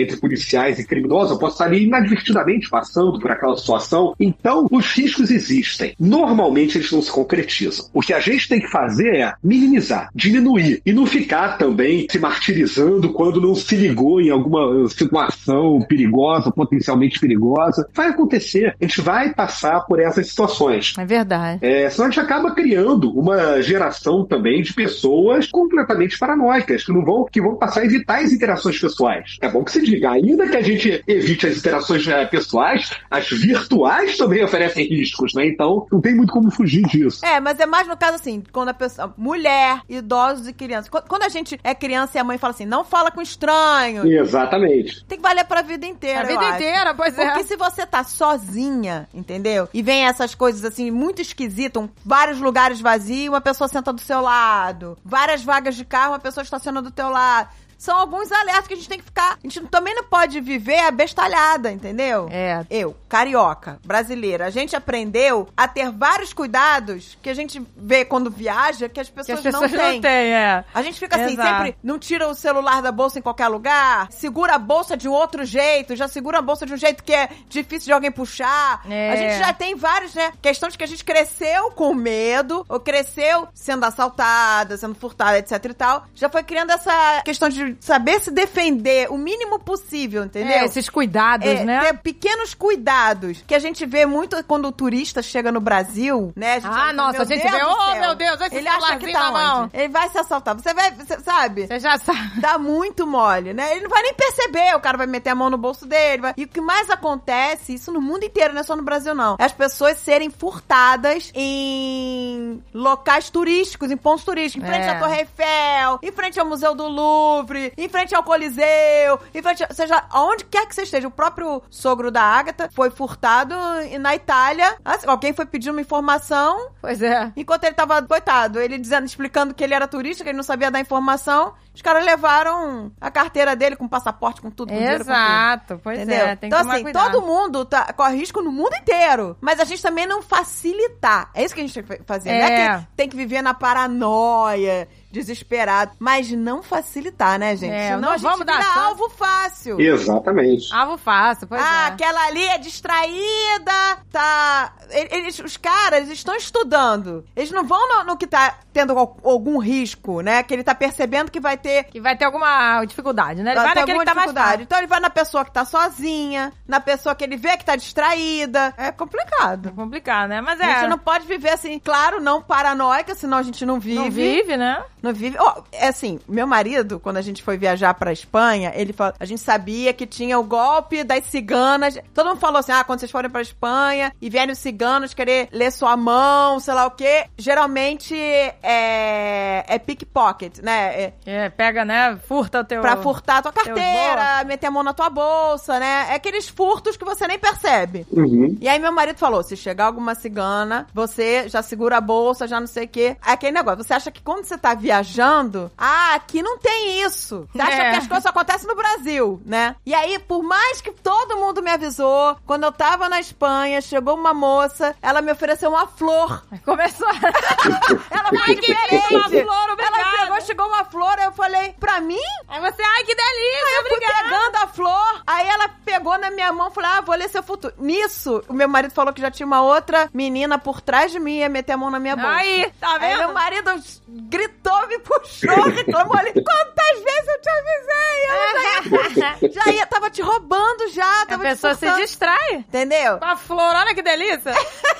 entre policiais e criminosos. Eu posso estar ali inadvertidamente passando por aquela situação. Então, os riscos existem. Normalmente, eles não se concretizam. O que a gente tem que fazer é minimizar, diminuir e não ficar também se martirizando quando não se ligou em alguma situação perigosa, potencialmente perigosa. Vai acontecer. A gente vai passar por essas situações. É verdade. É, senão a gente acaba criando uma geração também de pessoas completamente paranoicas, que não vão, que vão passar a evitar as interações pessoais. É bom que se diga, ainda que a gente evite as interações eh, pessoais, as virtuais também oferecem riscos, né? Então não tem muito como fugir disso. É, mas é mais no caso assim, quando a pessoa. Mulher, idosos e crianças. Qu- Quando a gente é criança e a mãe fala assim, não fala com estranho. Exatamente. Tem que valer pra vida inteira. A eu vida acho. inteira, pois é. Porque se você tá sozinha, entendeu? E vem essas coisas assim, muito esquisitas, um- vários lugares vazios, uma pessoa senta do seu lado, várias vagas de carro, uma pessoa estaciona do teu lado. São alguns alertas que a gente tem que ficar. A gente também não pode viver abestalhada, entendeu? É. Eu, carioca, brasileira, a gente aprendeu a ter vários cuidados que a gente vê quando viaja que as Que pessoas, as pessoas não não têm. têm, é. A gente fica assim, Exato. sempre não tira o celular da bolsa em qualquer lugar, segura a bolsa de outro jeito, já segura a bolsa de um jeito que é difícil de alguém puxar. É. A gente já tem vários, né? Questão de que a gente cresceu com medo, ou cresceu sendo assaltada, sendo furtada, etc e tal. Já foi criando essa questão de de saber se defender o mínimo possível, entendeu? É, esses cuidados, É, né? ter pequenos cuidados que a gente vê muito quando o turista chega no Brasil, né? Ah, fala, nossa, a gente Deus vê, oh, meu Deus, esse Ele acha que tá na mão. onde? Ele vai se assaltar. Você vai, você sabe? Você já sabe. Dá muito mole, né? Ele não vai nem perceber. O cara vai meter a mão no bolso dele. vai- E o que mais acontece, isso no mundo inteiro, não é só no Brasil, não. É as pessoas serem furtadas em locais turísticos, em pontos turísticos. Em frente É. à Torre Eiffel, em frente ao Museu do Louvre, em frente ao Coliseu, em frente, a, seja, aonde quer que você esteja. O próprio sogro da Agatha foi furtado na Itália. Assim, alguém foi pedir uma informação Pois é. Enquanto ele tava, coitado, ele dizendo, explicando que ele era turista, que ele não sabia dar informação, os caras levaram a carteira dele com passaporte, com tudo, com dinheiro, com tudo. Exato, pois Entendeu? é. Tem então, que tomar assim, cuidado. todo mundo tá, corre risco no mundo inteiro. Mas a gente também não facilitar. É isso que a gente tem que fazer. Não é É. que tem que viver na paranoia, desesperado. Mas não facilitar, né, gente? É, Senão não a gente vamos dar chance. alvo fácil. Exatamente. Alvo fácil, pois ah, é. aquela ali é distraída, tá. Eles, os caras eles estão estudando. Eles não vão no, no que tá tendo al- algum risco, né? Que ele tá percebendo que vai ter. Que vai ter alguma dificuldade, né? Ele vai vai naquele que tá mais fácil. Então ele vai na pessoa que tá sozinha, na pessoa que ele vê que tá distraída. É complicado. É complicado, né? Mas A é. gente não pode viver assim, claro, não paranoica, senão a gente não vive. não vive, né? Não vive. Ó, é assim, meu marido, quando a gente foi viajar pra Espanha, ele falou, a gente sabia que tinha o golpe das ciganas. Todo mundo falou assim: "Ah, quando vocês forem pra Espanha e vierem os ciganos querer ler sua mão, sei lá o quê". Geralmente é é pickpocket, né? É É, pega, né? Furta o teu. Pra furtar a tua carteira, meter a mão na tua bolsa, né? É aqueles furtos que você nem percebe. Uhum. E aí meu marido falou, se chegar alguma cigana, você já segura a bolsa, já não sei o quê. É aquele negócio, você acha que quando você tá viajando, ah, aqui não tem isso. Você acha É. que as coisas só acontecem no Brasil, né? E aí, por mais que todo mundo me avisou, quando eu tava na Espanha, chegou uma moça, ela me ofereceu uma flor. Começou. Ela foi Ai, que delícia, uma flor, obrigada. Ela chegou, chegou uma flor, aí eu falei, pra mim? Aí você, ai, que delícia, Aí eu fui obrigada. pegando a flor, aí ela pegou na minha mão e falou: Ah, vou ler seu futuro. Nisso, o meu marido falou que já tinha uma outra menina por trás de mim ia meter a mão na minha bolsa. Aí, tá Aí vendo? meu marido gritou, me puxou, reclamou ali. Quantas vezes eu te avisei? Eu já, já ia, tava te roubando já, A tava te pessoa se distrai. Entendeu? Com a flor, olha que delícia.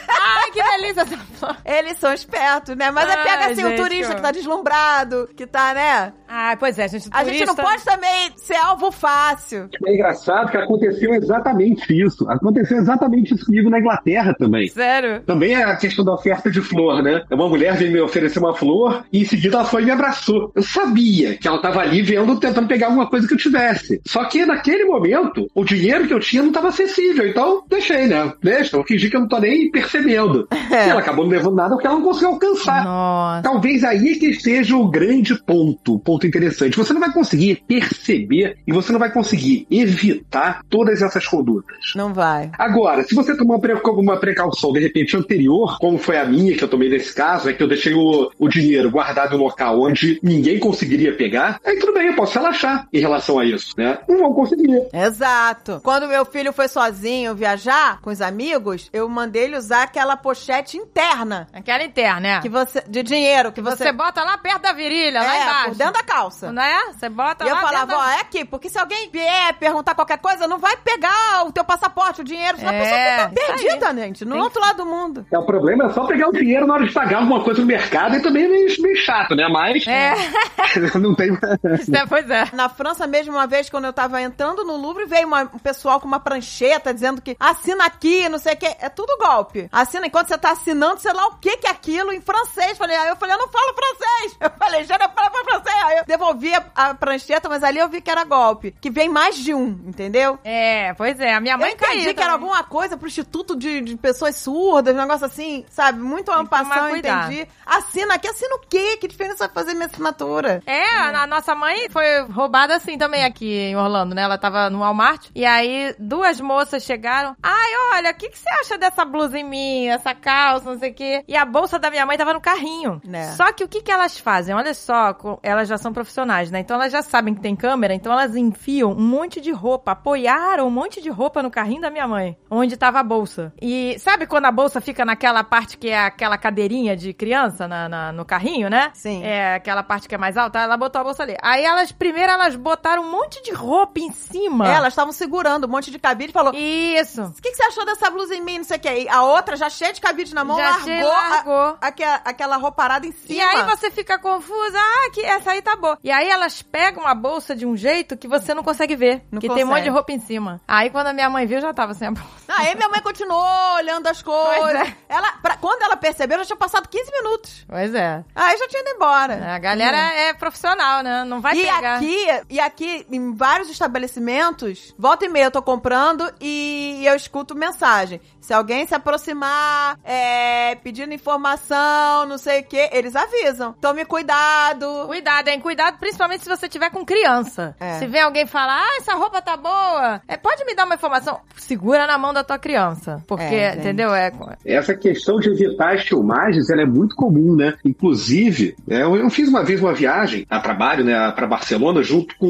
ai, que delícia essa flor. Eles são espertos, né? Mas é pega assim, o turista que tá deslumbrado, que tá, né? Ai, pois é, gente. A gente não turista- pode também ser alvo fácil. É engraçado que aconteceu exatamente isso. Aconteceu exatamente isso comigo na Inglaterra também. Sério? Também é a questão da oferta de flor, né? Uma mulher veio me oferecer uma flor e em seguida ela foi e me abraçou. Eu sabia que ela tava ali vendo, tentando pegar alguma coisa que eu tivesse. Só que naquele momento, o dinheiro que eu tinha não tava acessível. Então, deixei, né? Deixa, eu fingi que eu não tô nem percebendo. E ela acabou não levando nada porque ela não conseguiu alcançar. Nossa. Talvez aí é que esteja o grande ponto, o ponto interessante. Você não vai conseguir perceber e você não vai conseguir evitar todas essas condutas. Não vai. Agora, se você tomar uma pre- uma precaução, de repente, anterior, como foi a minha que eu tomei nesse caso, é que eu deixei o, o dinheiro guardado em um local onde ninguém conseguiria pegar, aí tudo bem, eu posso relaxar em relação a isso, né? Não vão conseguir. Exato. Quando meu filho foi sozinho viajar com os amigos, eu mandei ele usar aquela pochete interna Aquela interna, né? que você de dinheiro que Você você, bota lá perto da virilha, lá é, embaixo. por dentro da calça. Não é? Você bota E eu lá falava, dentro ó, da... é aqui, porque se alguém vier perguntar qualquer coisa, não vai pegar o teu passaporte, o dinheiro, senão É, a pessoa fica perdida, gente, no Tem outro lado do mundo. É, o problema é só pegar o dinheiro na hora de pagar alguma coisa no mercado e também é meio, meio chato, né? Mas É, não tem. isso é, pois é. Na França mesmo, uma vez, quando eu tava entrando no Louvre, veio uma- um pessoal com uma prancheta dizendo que assina aqui, não sei o que. É tudo golpe. Assina enquanto você tá assinando, sei lá o que que é aquilo em francês. Falei, aí eu falei, eu não falo francês. Eu falei, já não falo francês. Aí eu devolvi a, a prancheta, mas ali eu vi que era golpe. Que vem mais de um, entendeu? É, pois é. A minha Eu mãe entendi caiu que era alguma coisa pro Instituto de, de Pessoas Surdas, um negócio assim, sabe? Muito ampassão, eu entendi. Assina aqui, assina o quê? Que diferença vai fazer minha assinatura? É, a, a nossa mãe foi roubada assim também aqui em Orlando, né? Ela tava no Walmart e aí duas moças chegaram. Ai, olha, o que, que você acha dessa blusa em mim, essa calça, não sei o quê? E a bolsa da minha mãe tava no carrinho. Né. Só que o que, que elas fazem? Olha só, elas já são profissionais, né? Então elas já sabem que tem câmera, então elas enfiam um monte de roupa, apoiaram um monte de roupa no carrinho da minha mãe, onde tava a bolsa. E sabe quando a bolsa fica naquela parte que é aquela cadeirinha de criança na, na- no carrinho, né? Sim. É aquela parte que é mais alta, ela botou a bolsa ali. Aí elas, primeiro elas botaram um monte de roupa em cima. É, Elas estavam segurando um monte de cabide e falou: Isso. O que, que você achou dessa blusa em mim? Não sei o que. E a outra, já cheia de cabide na mão, Já largou, largou. a- aquela, aquela roupa parada em cima. E aí você fica confusa, ah, que essa aí tá boa. E aí elas pegam a bolsa de um jeito que você não consegue ver. Não que tem um monte de consegue. roupa em cima. Aí quando a minha mãe viu, já tava sem a bolsa. Aí minha mãe continuou olhando as coisas. Pois é. Ela, pra- quando ela percebeu, já tinha passado 15 minutos. Pois é. Aí já tinha ido embora. A galera é profissional, né? Não vai E pegar. aqui, e aqui, em vários estabelecimentos, volta e meia eu tô comprando e eu escuto mensagem. Se alguém se aproximar, é, pedindo informação, não sei o quê, eles avisam. Tome cuidado. Cuidado, hein? Cuidado, principalmente se você tiver com criança. É. Se vem alguém falar, ah, essa roupa tá boa, é, pode me dar uma informação? Segura na mão da tua criança. Porque, É, entendeu? É, Essa questão de evitar as filmagens, ela é muito comum, né? Inclusive, é, eu, eu fiz uma vez uma viagem a trabalho, né, para Barcelona, junto com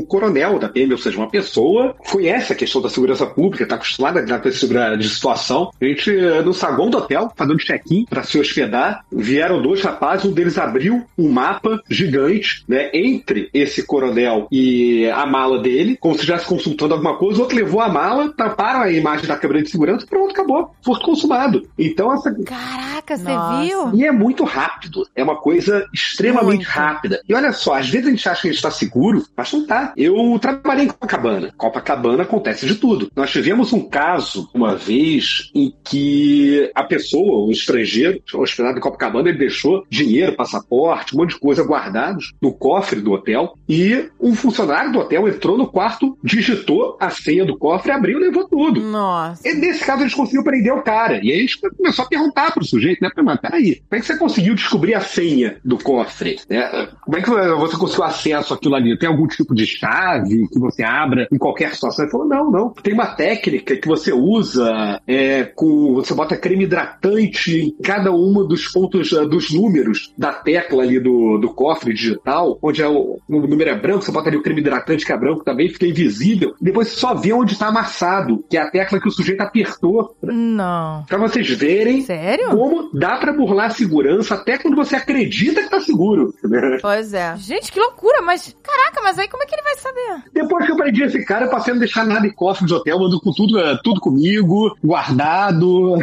um coronel da PM, ou seja, uma pessoa que conhece a questão da segurança pública, está acostumada a lidar com esse tipo de situação. A gente, eh, no saguão do hotel, fazendo check-in para se hospedar, vieram dois rapazes, um deles abriu um mapa gigante, né, entre esse coronel e a mala dele, como se estivesse consultando alguma coisa, o outro levou a mala, taparam a imagem da câmera de segurança e pronto, acabou. Foi consumado. Então, essa, Caraca, você viu? e é muito rápido. É uma coisa extremamente Muito. rápida. E olha só, às vezes a gente acha que a gente está seguro, mas não tá. Eu trabalhei em Copacabana. Copacabana acontece de tudo. Nós tivemos um caso, uma vez, em que a pessoa, o estrangeiro, hospedado em Copacabana, ele deixou dinheiro, passaporte, um monte de coisa guardados no cofre do hotel. E um funcionário do hotel entrou no quarto, digitou a senha do cofre, abriu e levou tudo. Nossa. E nesse caso, eles conseguiram prender o cara. E aí a gente começou a perguntar pro sujeito, né? Mas peraí, como é que você conseguiu descobrir a senha do cofre? né? Como é que você conseguiu acesso àquilo ali? Tem algum tipo de chave que você abra em qualquer situação? Ele falou, não, não. Tem uma técnica que você usa é, com... Você bota creme hidratante em cada um dos pontos, dos números da tecla ali do, do cofre digital, onde é o, o número é branco, você bota ali o creme hidratante que é branco também, fica invisível. Depois você só vê onde está amassado, que é a tecla que o sujeito apertou Não. Pra vocês verem Sério? como dá pra burlar a segurança até quando você acredita que tá seguro. Pois é. Gente, que loucura, mas. Caraca, mas aí como é que ele vai saber? Depois que eu aprendi esse cara, eu passei a não deixar nada em cofre de hotel, ando com tudo, eh, tudo comigo, guardado.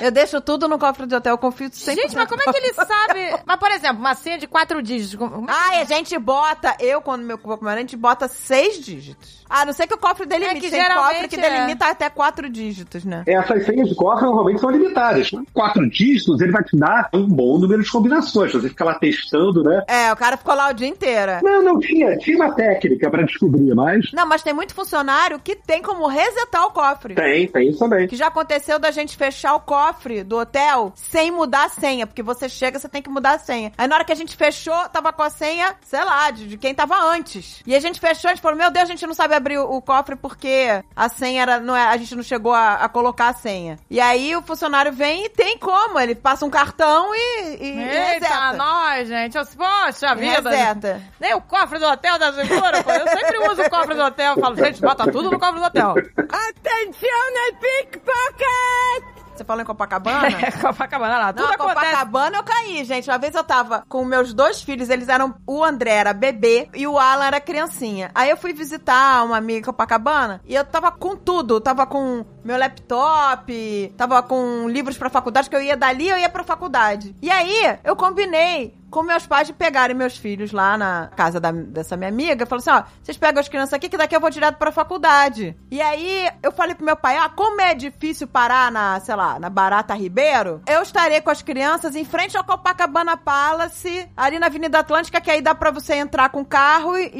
Eu deixo tudo no cofre de hotel, eu confio 100%. Gente, mas como é que ele sabe? Mas, por exemplo, uma senha de quatro dígitos. como- Ai, a gente bota, eu quando meu vou comer, a gente bota seis dígitos. A não ser que o cofre delimite. É que Tem geralmente cofre que é. delimita até quatro dígitos, né? Essas senhas de cofre normalmente são limitadas. Quatro dígitos, ele vai te dar um bom número de combinações. Você fica lá testando, né? É, o cara ficou lá o dia inteiro. Não, não tinha. Tinha uma técnica pra descobrir, mas. Não, mas tem muito funcionário que tem como resetar o cofre. Tem, tem isso também. Que já aconteceu da gente fechar o cofre do hotel sem mudar a senha. Porque você chega, você tem que mudar a senha. Aí na hora que a gente fechou, tava com a senha, sei lá, de, de quem tava antes. E a gente fechou, a gente falou, meu Deus, a gente não sabe abrir o, o cofre porque a senha era. Não é, a gente não chegou a, a colocar a senha. E aí o funcionário vem e tem como. Ele passa um cartão e, e, e Eita, reseta. nós, gente. Eu, poxa E vida. reseta. Nem o cofre do hotel da segura, pô. Eu sempre uso o cofre do hotel. Eu falo, gente, bota tudo no cofre do hotel. Atenção, pickpocket! Você falou em Copacabana? É, Copacabana lá. Tudo Não, acontece. Copacabana eu caí, gente. Uma vez eu tava com meus dois filhos, eles eram. O André era bebê e o Alan era criancinha. Aí eu fui visitar uma amiga em Copacabana e eu tava com tudo. Eu tava com meu laptop, tava com livros pra faculdade, que eu ia dali eu ia pra faculdade. E aí eu combinei com meus pais de pegarem meus filhos lá na casa da- dessa minha amiga. Falou assim: ó, vocês pegam as crianças aqui que daqui eu vou direto pra faculdade. E aí eu falei pro meu pai: ah, como é difícil parar na, sei lá, na Barata Ribeiro, eu estarei com as crianças em frente ao Copacabana Palace, ali na Avenida Atlântica, que aí dá pra você entrar com o carro e,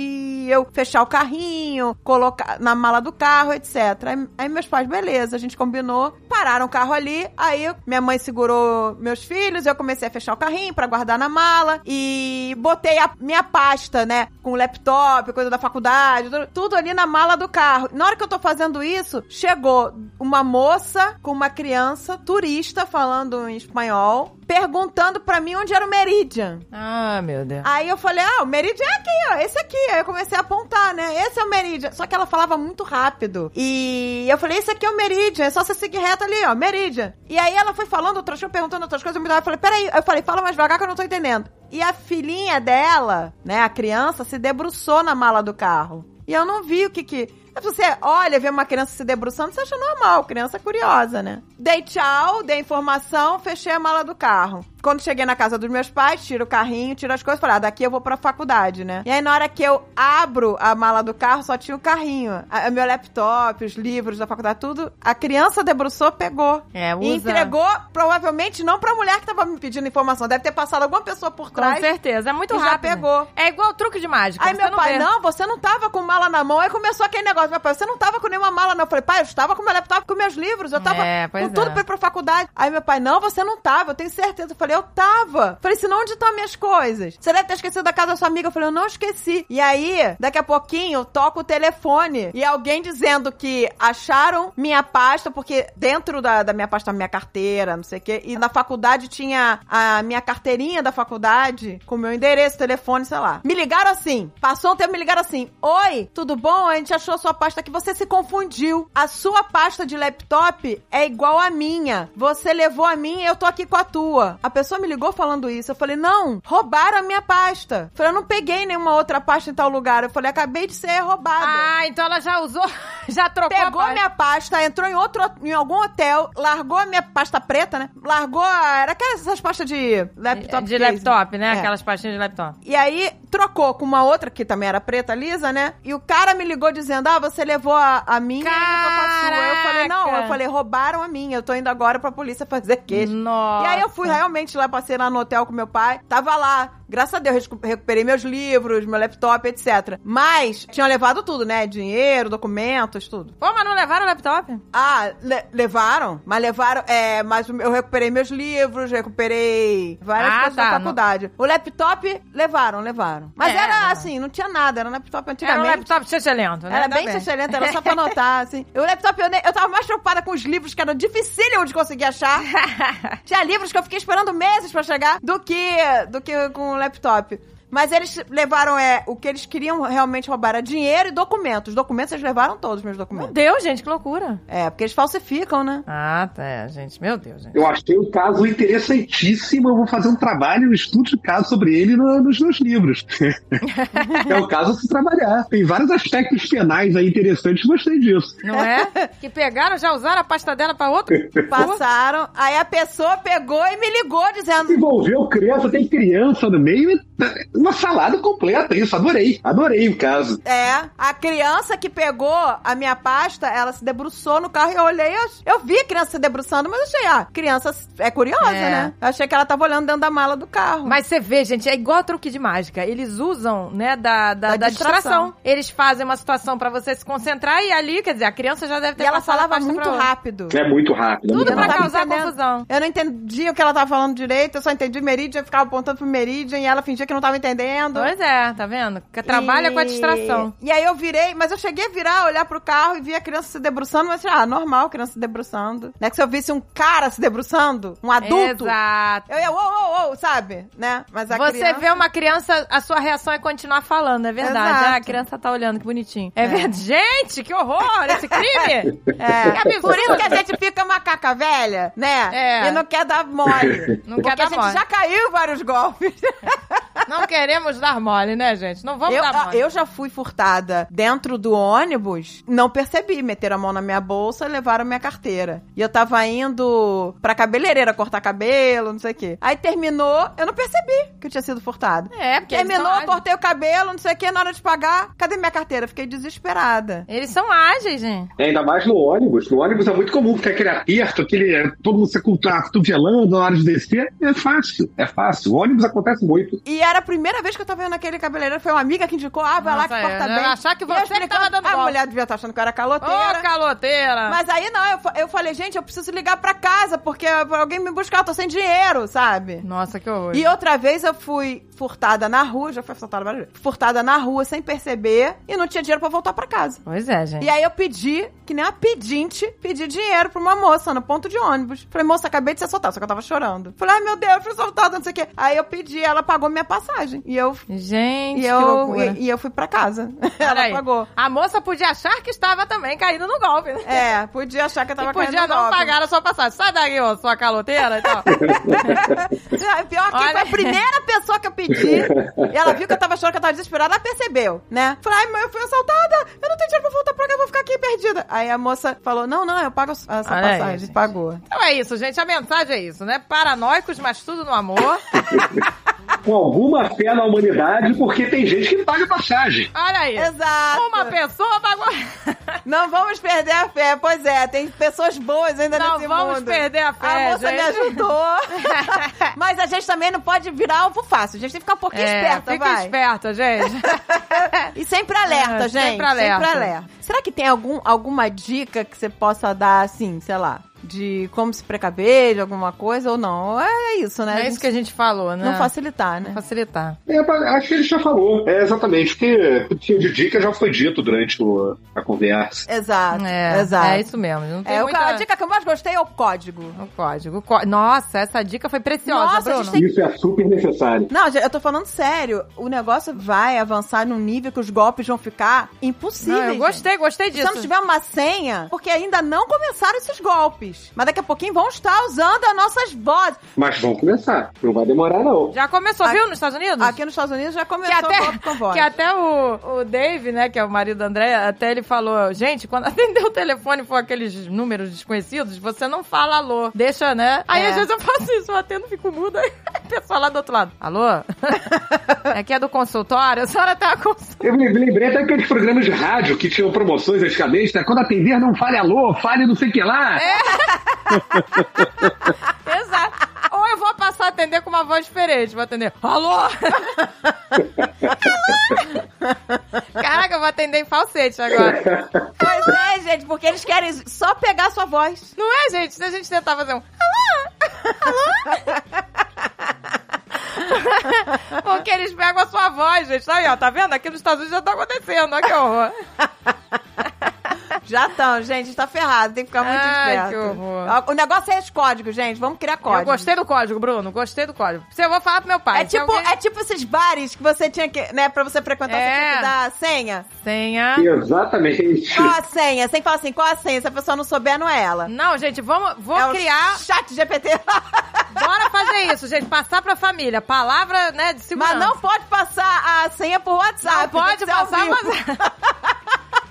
e eu fechar o carrinho, colocar na mala do carro, etc. Aí, aí meus pais, beleza, a gente combinou, pararam o carro ali, aí minha mãe segurou meus filhos, eu comecei a fechar o carrinho pra guardar na mala e botei a minha pasta, né, com laptop, coisa da faculdade, tudo, tudo ali na mala do carro. Na hora que eu tô fazendo isso, chegou uma moça com uma criança turista falando em espanhol perguntando pra mim onde era o Meridian. Ah, meu Deus. Aí eu falei, ah, o Meridian é aqui, ó, esse aqui. Aí eu comecei a apontar, né? Esse é o Meridian. Só que ela falava muito rápido. E eu falei, esse aqui é o Meridian, é só você seguir reto ali, ó, Meridian. E aí ela foi falando outras coisas, perguntando outras coisas, eu me dava, eu falei, peraí. Eu falei, fala mais devagar que eu não tô entendendo. E a filhinha dela, né, a criança, se debruçou na mala do carro. E eu não vi o que que... Você olha, vê uma criança se debruçando, você acha normal, criança curiosa, né? Dei tchau, dei informação, fechei a mala do carro. Quando cheguei na casa dos meus pais, tiro o carrinho, tiro as coisas, falei, ah, daqui eu vou pra faculdade, né? E aí, na hora que eu abro a mala do carro, só tinha o carrinho. A- meu laptop, os livros da faculdade, tudo. A criança debruçou, pegou. É, E usa. entregou, provavelmente, não pra mulher que tava me pedindo informação. Deve ter passado alguma pessoa por Com trás. certeza. É muito e já rápido. pegou. É igual truque de mágica. Aí meu não pai, vê. não, você não tava com mala na mão. Aí começou aquele negócio. Meu pai, você não tava com nenhuma mala, não. Eu falei, pai, eu estava com meu laptop, com meus livros. Eu tava É, com tudo é. pra ir pra faculdade. Aí meu pai, não, você não tava, eu tenho certeza. Eu falei, eu tava. Falei, senão onde estão minhas coisas? Você deve ter esquecido da casa da sua amiga. Eu falei, eu não esqueci. E aí, daqui a pouquinho, toca o telefone e alguém dizendo que acharam minha pasta, porque dentro da, da minha pasta, minha carteira, não sei o quê. E na faculdade tinha a minha carteirinha da faculdade com meu endereço, telefone, sei lá. Me ligaram assim. Passou um tempo, me ligaram assim. Oi, tudo bom? A gente achou a sua pasta aqui. Você se confundiu. A sua pasta de laptop é igual à minha. Você levou a minha e eu tô aqui com a tua. A pessoa me ligou falando isso. Eu falei, não, roubaram a minha pasta. Eu falei, eu não peguei nenhuma outra pasta em tal lugar. Eu falei, acabei de ser roubada. Ah, então ela já usou, já trocou Pegou a pasta. minha pasta, entrou em outro em algum hotel, largou a minha pasta preta, né? Largou a, era aquelas essas pastas de laptop. De case. laptop, né? É. Aquelas pastinhas de laptop. E aí trocou com uma outra que também era preta lisa, né? E o cara me ligou dizendo: "Ah, você levou a, a minha e eu tô com a sua". Eu falei: "Não, Caraca. eu falei: "Roubaram a minha. Eu tô indo agora pra polícia fazer queixa". Nossa. E aí eu fui realmente lá, passei lá no hotel com meu pai. Tava lá. Graças a Deus, recu- recuperei meus livros, meu laptop, etc. Mas tinham levado tudo, né? Dinheiro, documentos, tudo. Pô, mas não levaram o laptop? Ah, le- levaram, mas levaram. É, mas eu recuperei meus livros, recuperei várias Ah, coisas tá, da não- faculdade. O laptop, levaram, levaram. Mas É, era não. assim, não tinha nada, era um laptop Era um antigamente. laptop excelente, né? Era bem excelente, era só pra anotar, assim. O laptop, eu, eu tava mais preocupada com os livros, que era dificílimo de conseguir achar. Tinha livros que eu fiquei esperando meses pra chegar, do que, do que com o laptop. Mas eles levaram, é, o que eles queriam realmente roubar era dinheiro e documentos. Documentos eles levaram todos, meus Meu documentos. Deus, gente, que loucura. É, porque eles falsificam, né? Ah, tá, é, gente. Meu Deus, gente. Eu achei um caso interessantíssimo. Eu vou fazer um trabalho, um estudo de caso sobre ele no- nos meus livros. é o caso a se trabalhar. Tem vários aspectos penais aí interessantes. Gostei disso. Não é? que pegaram, já usaram a pasta dela pra outro? Passaram, aí a pessoa pegou e me ligou dizendo. Envolveu criança, tem criança no meio. e tá- Uma salada completa, isso. Adorei. Adorei o caso. É, a criança que pegou a minha pasta, ela se debruçou no carro e eu olhei, eu, vi a criança se debruçando, mas eu achei, ah, criança é curiosa, É. né? Eu achei que ela tava olhando dentro da mala do carro. Mas você vê, gente, é igual truque de mágica. Eles usam, né, da, da, Da da distração. distração. Eles fazem uma situação pra você se concentrar e ali, quer dizer, a criança já deve ter E ela passado a falava pasta muito rápido. É muito rápido. é Tudo muito Eu não pra rápido. causar confusão. Eu não entendia o que ela tava falando direito, eu só entendi Meridian, eu ficava apontando pro Meridian e ela fingia que não tava entendendo. Pois é, tá vendo? Que Trabalha E- com a distração. E aí eu virei, mas eu cheguei a virar, olhar pro carro e vi a criança se debruçando, mas ah, normal, criança se debruçando. Não é que se eu visse um cara se debruçando, um adulto, Exato. eu ia, uou, uou, uou, sabe? Né? Mas a Você criança... vê uma criança, a sua reação é continuar falando, é verdade. Exato. Ah, a criança tá olhando, que bonitinho. É, É. verdade. Gente, que horror esse crime! É, absurdo. por isso que a gente fica macaca velha, né? É. E não quer dar mole. Não Porque quer dar a gente mole. já caiu vários golpes. Não queremos dar mole, né, gente? Não vamos Eu, dar mole. eu já fui furtada dentro do ônibus, não percebi. Meteram a mão na minha bolsa e levaram minha carteira. E eu tava indo pra cabeleireira cortar cabelo, não sei o quê. Aí terminou, eu não percebi que eu tinha sido furtada. É, porque eles Terminou, eu cortei o cabelo, não sei o quê, na hora de pagar, cadê minha carteira? Fiquei desesperada. eles são ágeis, gente. É, ainda mais no ônibus. No ônibus é muito comum ficar aquele aperto, aquele. Todo mundo se cotovelando na hora de descer. É fácil, é fácil. O ônibus acontece muito. E era era a primeira vez que eu tava vendo aquele cabeleireiro. Foi uma amiga que indicou, ah, vai lá que Nossa, corta é, bem. achar que você explicando, tava dando A golpe. mulher devia estar achando que eu era Ô, caloteira. caloteira! Mas aí não, eu, eu falei, gente, eu preciso ligar pra casa, porque alguém me buscar, eu tô sem dinheiro, sabe? Nossa, que horror. E outra vez eu fui furtada na rua, já fui assaltada várias vezes, furtada na rua sem perceber e não tinha dinheiro pra voltar pra casa. Pois é, gente. E aí eu pedi, que nem uma pedinte, pedi dinheiro pra uma moça no ponto de ônibus. Falei, moça, acabei de ser assaltada, só que eu tava chorando. Falei, ai meu Deus, fui assaltada, não sei o quê. Aí eu pedi, ela pagou minha passagem. E eu, Gente, e eu, e, e eu fui pra casa. Ela pagou. A moça podia achar que estava também caindo no golpe, né? É, podia achar que eu tava e podia caindo no não golpe. pagar a sua passagem. Sai daí, ô, sua caloteira e tal. É, Pior que Olha. foi a primeira pessoa que eu pedi. e ela viu que eu tava achando que eu tava desesperada, ela percebeu, né? Falei, ai, mãe, eu fui assaltada, eu não tenho dinheiro pra voltar pra cá, eu vou ficar aqui perdida. Aí a moça falou, não, não, eu pago essa Olha passagem. gente. Pagou. Então é isso, gente. A mensagem é isso, né? Paranoicos, mas tudo no amor. Com alguma fé na humanidade, porque tem gente que paga passagem. Olha aí. Exato. Uma pessoa pagou. Não vamos perder a fé. Pois é, tem pessoas boas ainda Não nesse vamos mundo. perder a fé, A moça gente. me ajudou. Mas a gente também não pode virar alvo fácil. A gente tem que ficar um pouquinho É, esperta, fica vai. esperta, gente. E sempre alerta, É, gente. sempre alerta. Sempre alerta. Será que tem algum, alguma dica que você possa dar, assim, sei lá, de como se precaver de alguma coisa ou não? É isso, né? É isso que a gente falou, né? Não facilitar, né? Facilitar. É, acho que ele já falou. É exatamente, porque o que tinha de dica já foi dito durante o- a conversa. Exato, É, exato. é isso mesmo. Não tem É, muita... A dica que eu mais gostei é o código. O código. o có- Nossa, essa dica foi preciosa, Nossa, a Bruno. gente tem- Isso é super necessário. Não, gente, eu tô falando sério. O negócio vai avançar num nível que os golpes vão ficar impossíveis. Não, eu gente. gostei, gostei Se disso. não tiver uma senha, porque ainda não começaram esses golpes. Mas daqui a pouquinho vão estar usando as nossas vozes. Mas vão começar. Não vai demorar, não. Já começou, Aqui- viu, nos Estados Unidos? Aqui nos Estados Unidos já Que começou o até, golpe com voz. que até o, o Dave, né, que é o marido da André, até ele falou, gente, quando atender o telefone for aqueles números desconhecidos, você não fala alô, deixa, né? Aí É. às vezes eu faço isso, eu atendo, fico muda, aí a pessoa lá do outro lado, alô? Aqui é do consultório, a senhora tem uma consulta. Eu me lembrei até aqueles programas de rádio que tinham promoções antigamente, né? Quando atender, não fale alô, fale não sei o que lá. Exato. Ou eu vou passar a atender com uma voz diferente, vou atender, alô? alô? Caraca, eu vou atender em falsete agora. Pois é, gente, porque eles querem só pegar a sua voz. Não é, gente? Se a gente tentar fazer um. Alô? Porque eles pegam a sua voz, gente. Aí, ó, tá vendo? Aqui nos Estados Unidos já tá acontecendo. Olha que horror. Já estão, gente, tá ferrado, tem que ficar muito Ai, esperto. que horror. O negócio é esse código, gente, vamos criar código. Eu gostei do código, Bruno. Gostei do código. Se eu vou falar pro meu pai. É tipo, alguém- é tipo esses bares que você tinha que, né, pra você frequentar, É. você tinha que dar senha. Senha. Exatamente. Qual a senha? Você que falar assim, qual a senha? Se a pessoa não souber, não é ela. Não, gente, vamos, vou é criar. o chat GPT. Bora fazer isso, gente. Passar pra família. Palavra, né, de segurança. Mas não pode passar a senha por WhatsApp. Não pode passar, mas...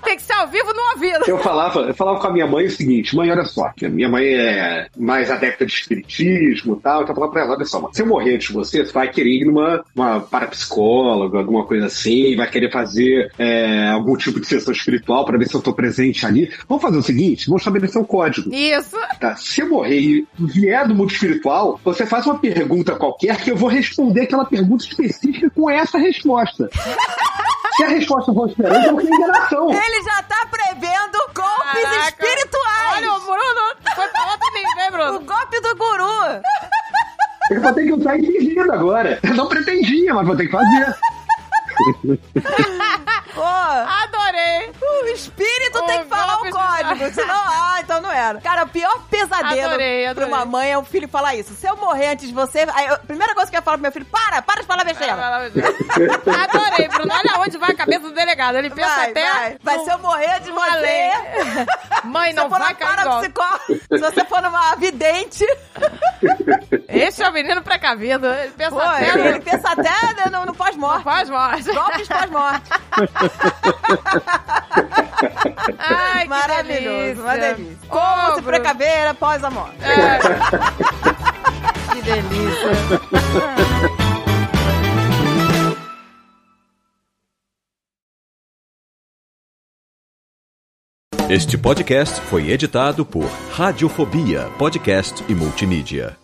Tem que ser ao vivo no ouvido. Eu falava, eu falava com a minha mãe o seguinte, mãe, olha só, minha mãe é mais adepta de espiritismo e tal, então eu falava pra ela, olha só, mãe, se eu morrer antes de você, você vai querer ir numa uma parapsicóloga, alguma coisa assim, vai querer fazer é, algum tipo de sessão espiritual pra ver se eu tô presente ali. Vamos fazer o seguinte, vamos estabelecer um código. Isso. Tá? Se eu morrer e vier do mundo espiritual, você faz uma pergunta qualquer que eu vou responder aquela pergunta específica com essa resposta. Se a resposta for diferente, eu tenho enganação. Ele já tá prevendo golpes Caraca. espirituais. Olha o Bruno. Foi pra outro nível, hein, O Bruno? golpe do guru. Eu vou ter que usar infingido agora. Eu não pretendia, mas vou ter que fazer. Pô, Adorei. o espírito O tem que falar o código, senão, ah, então não era. Cara, o pior pesadelo Adorei, pra adorei. uma mãe é o filho falar isso. Se eu morrer antes de você, a primeira coisa que eu ia falar pro meu filho, para, para de falar besteira. Adorei, Bruno. Olha onde vai a cabeça do delegado. Ele pensa Vai, até. vai. Vai, se eu morrer antes de você... Mãe, não vai cair golpe. parapsicóloga, se você for numa vidente, Esse é o menino precavido. Ele pensa pô, até ele, pensa até no, no no pós-morte. pós-morte. Golpes pós-morte. Ai, que Maravilhoso, uma delícia. Como se Bruno. precaver após a morte. É. que delícia. Este podcast foi editado por Radiofobia, podcast e multimídia.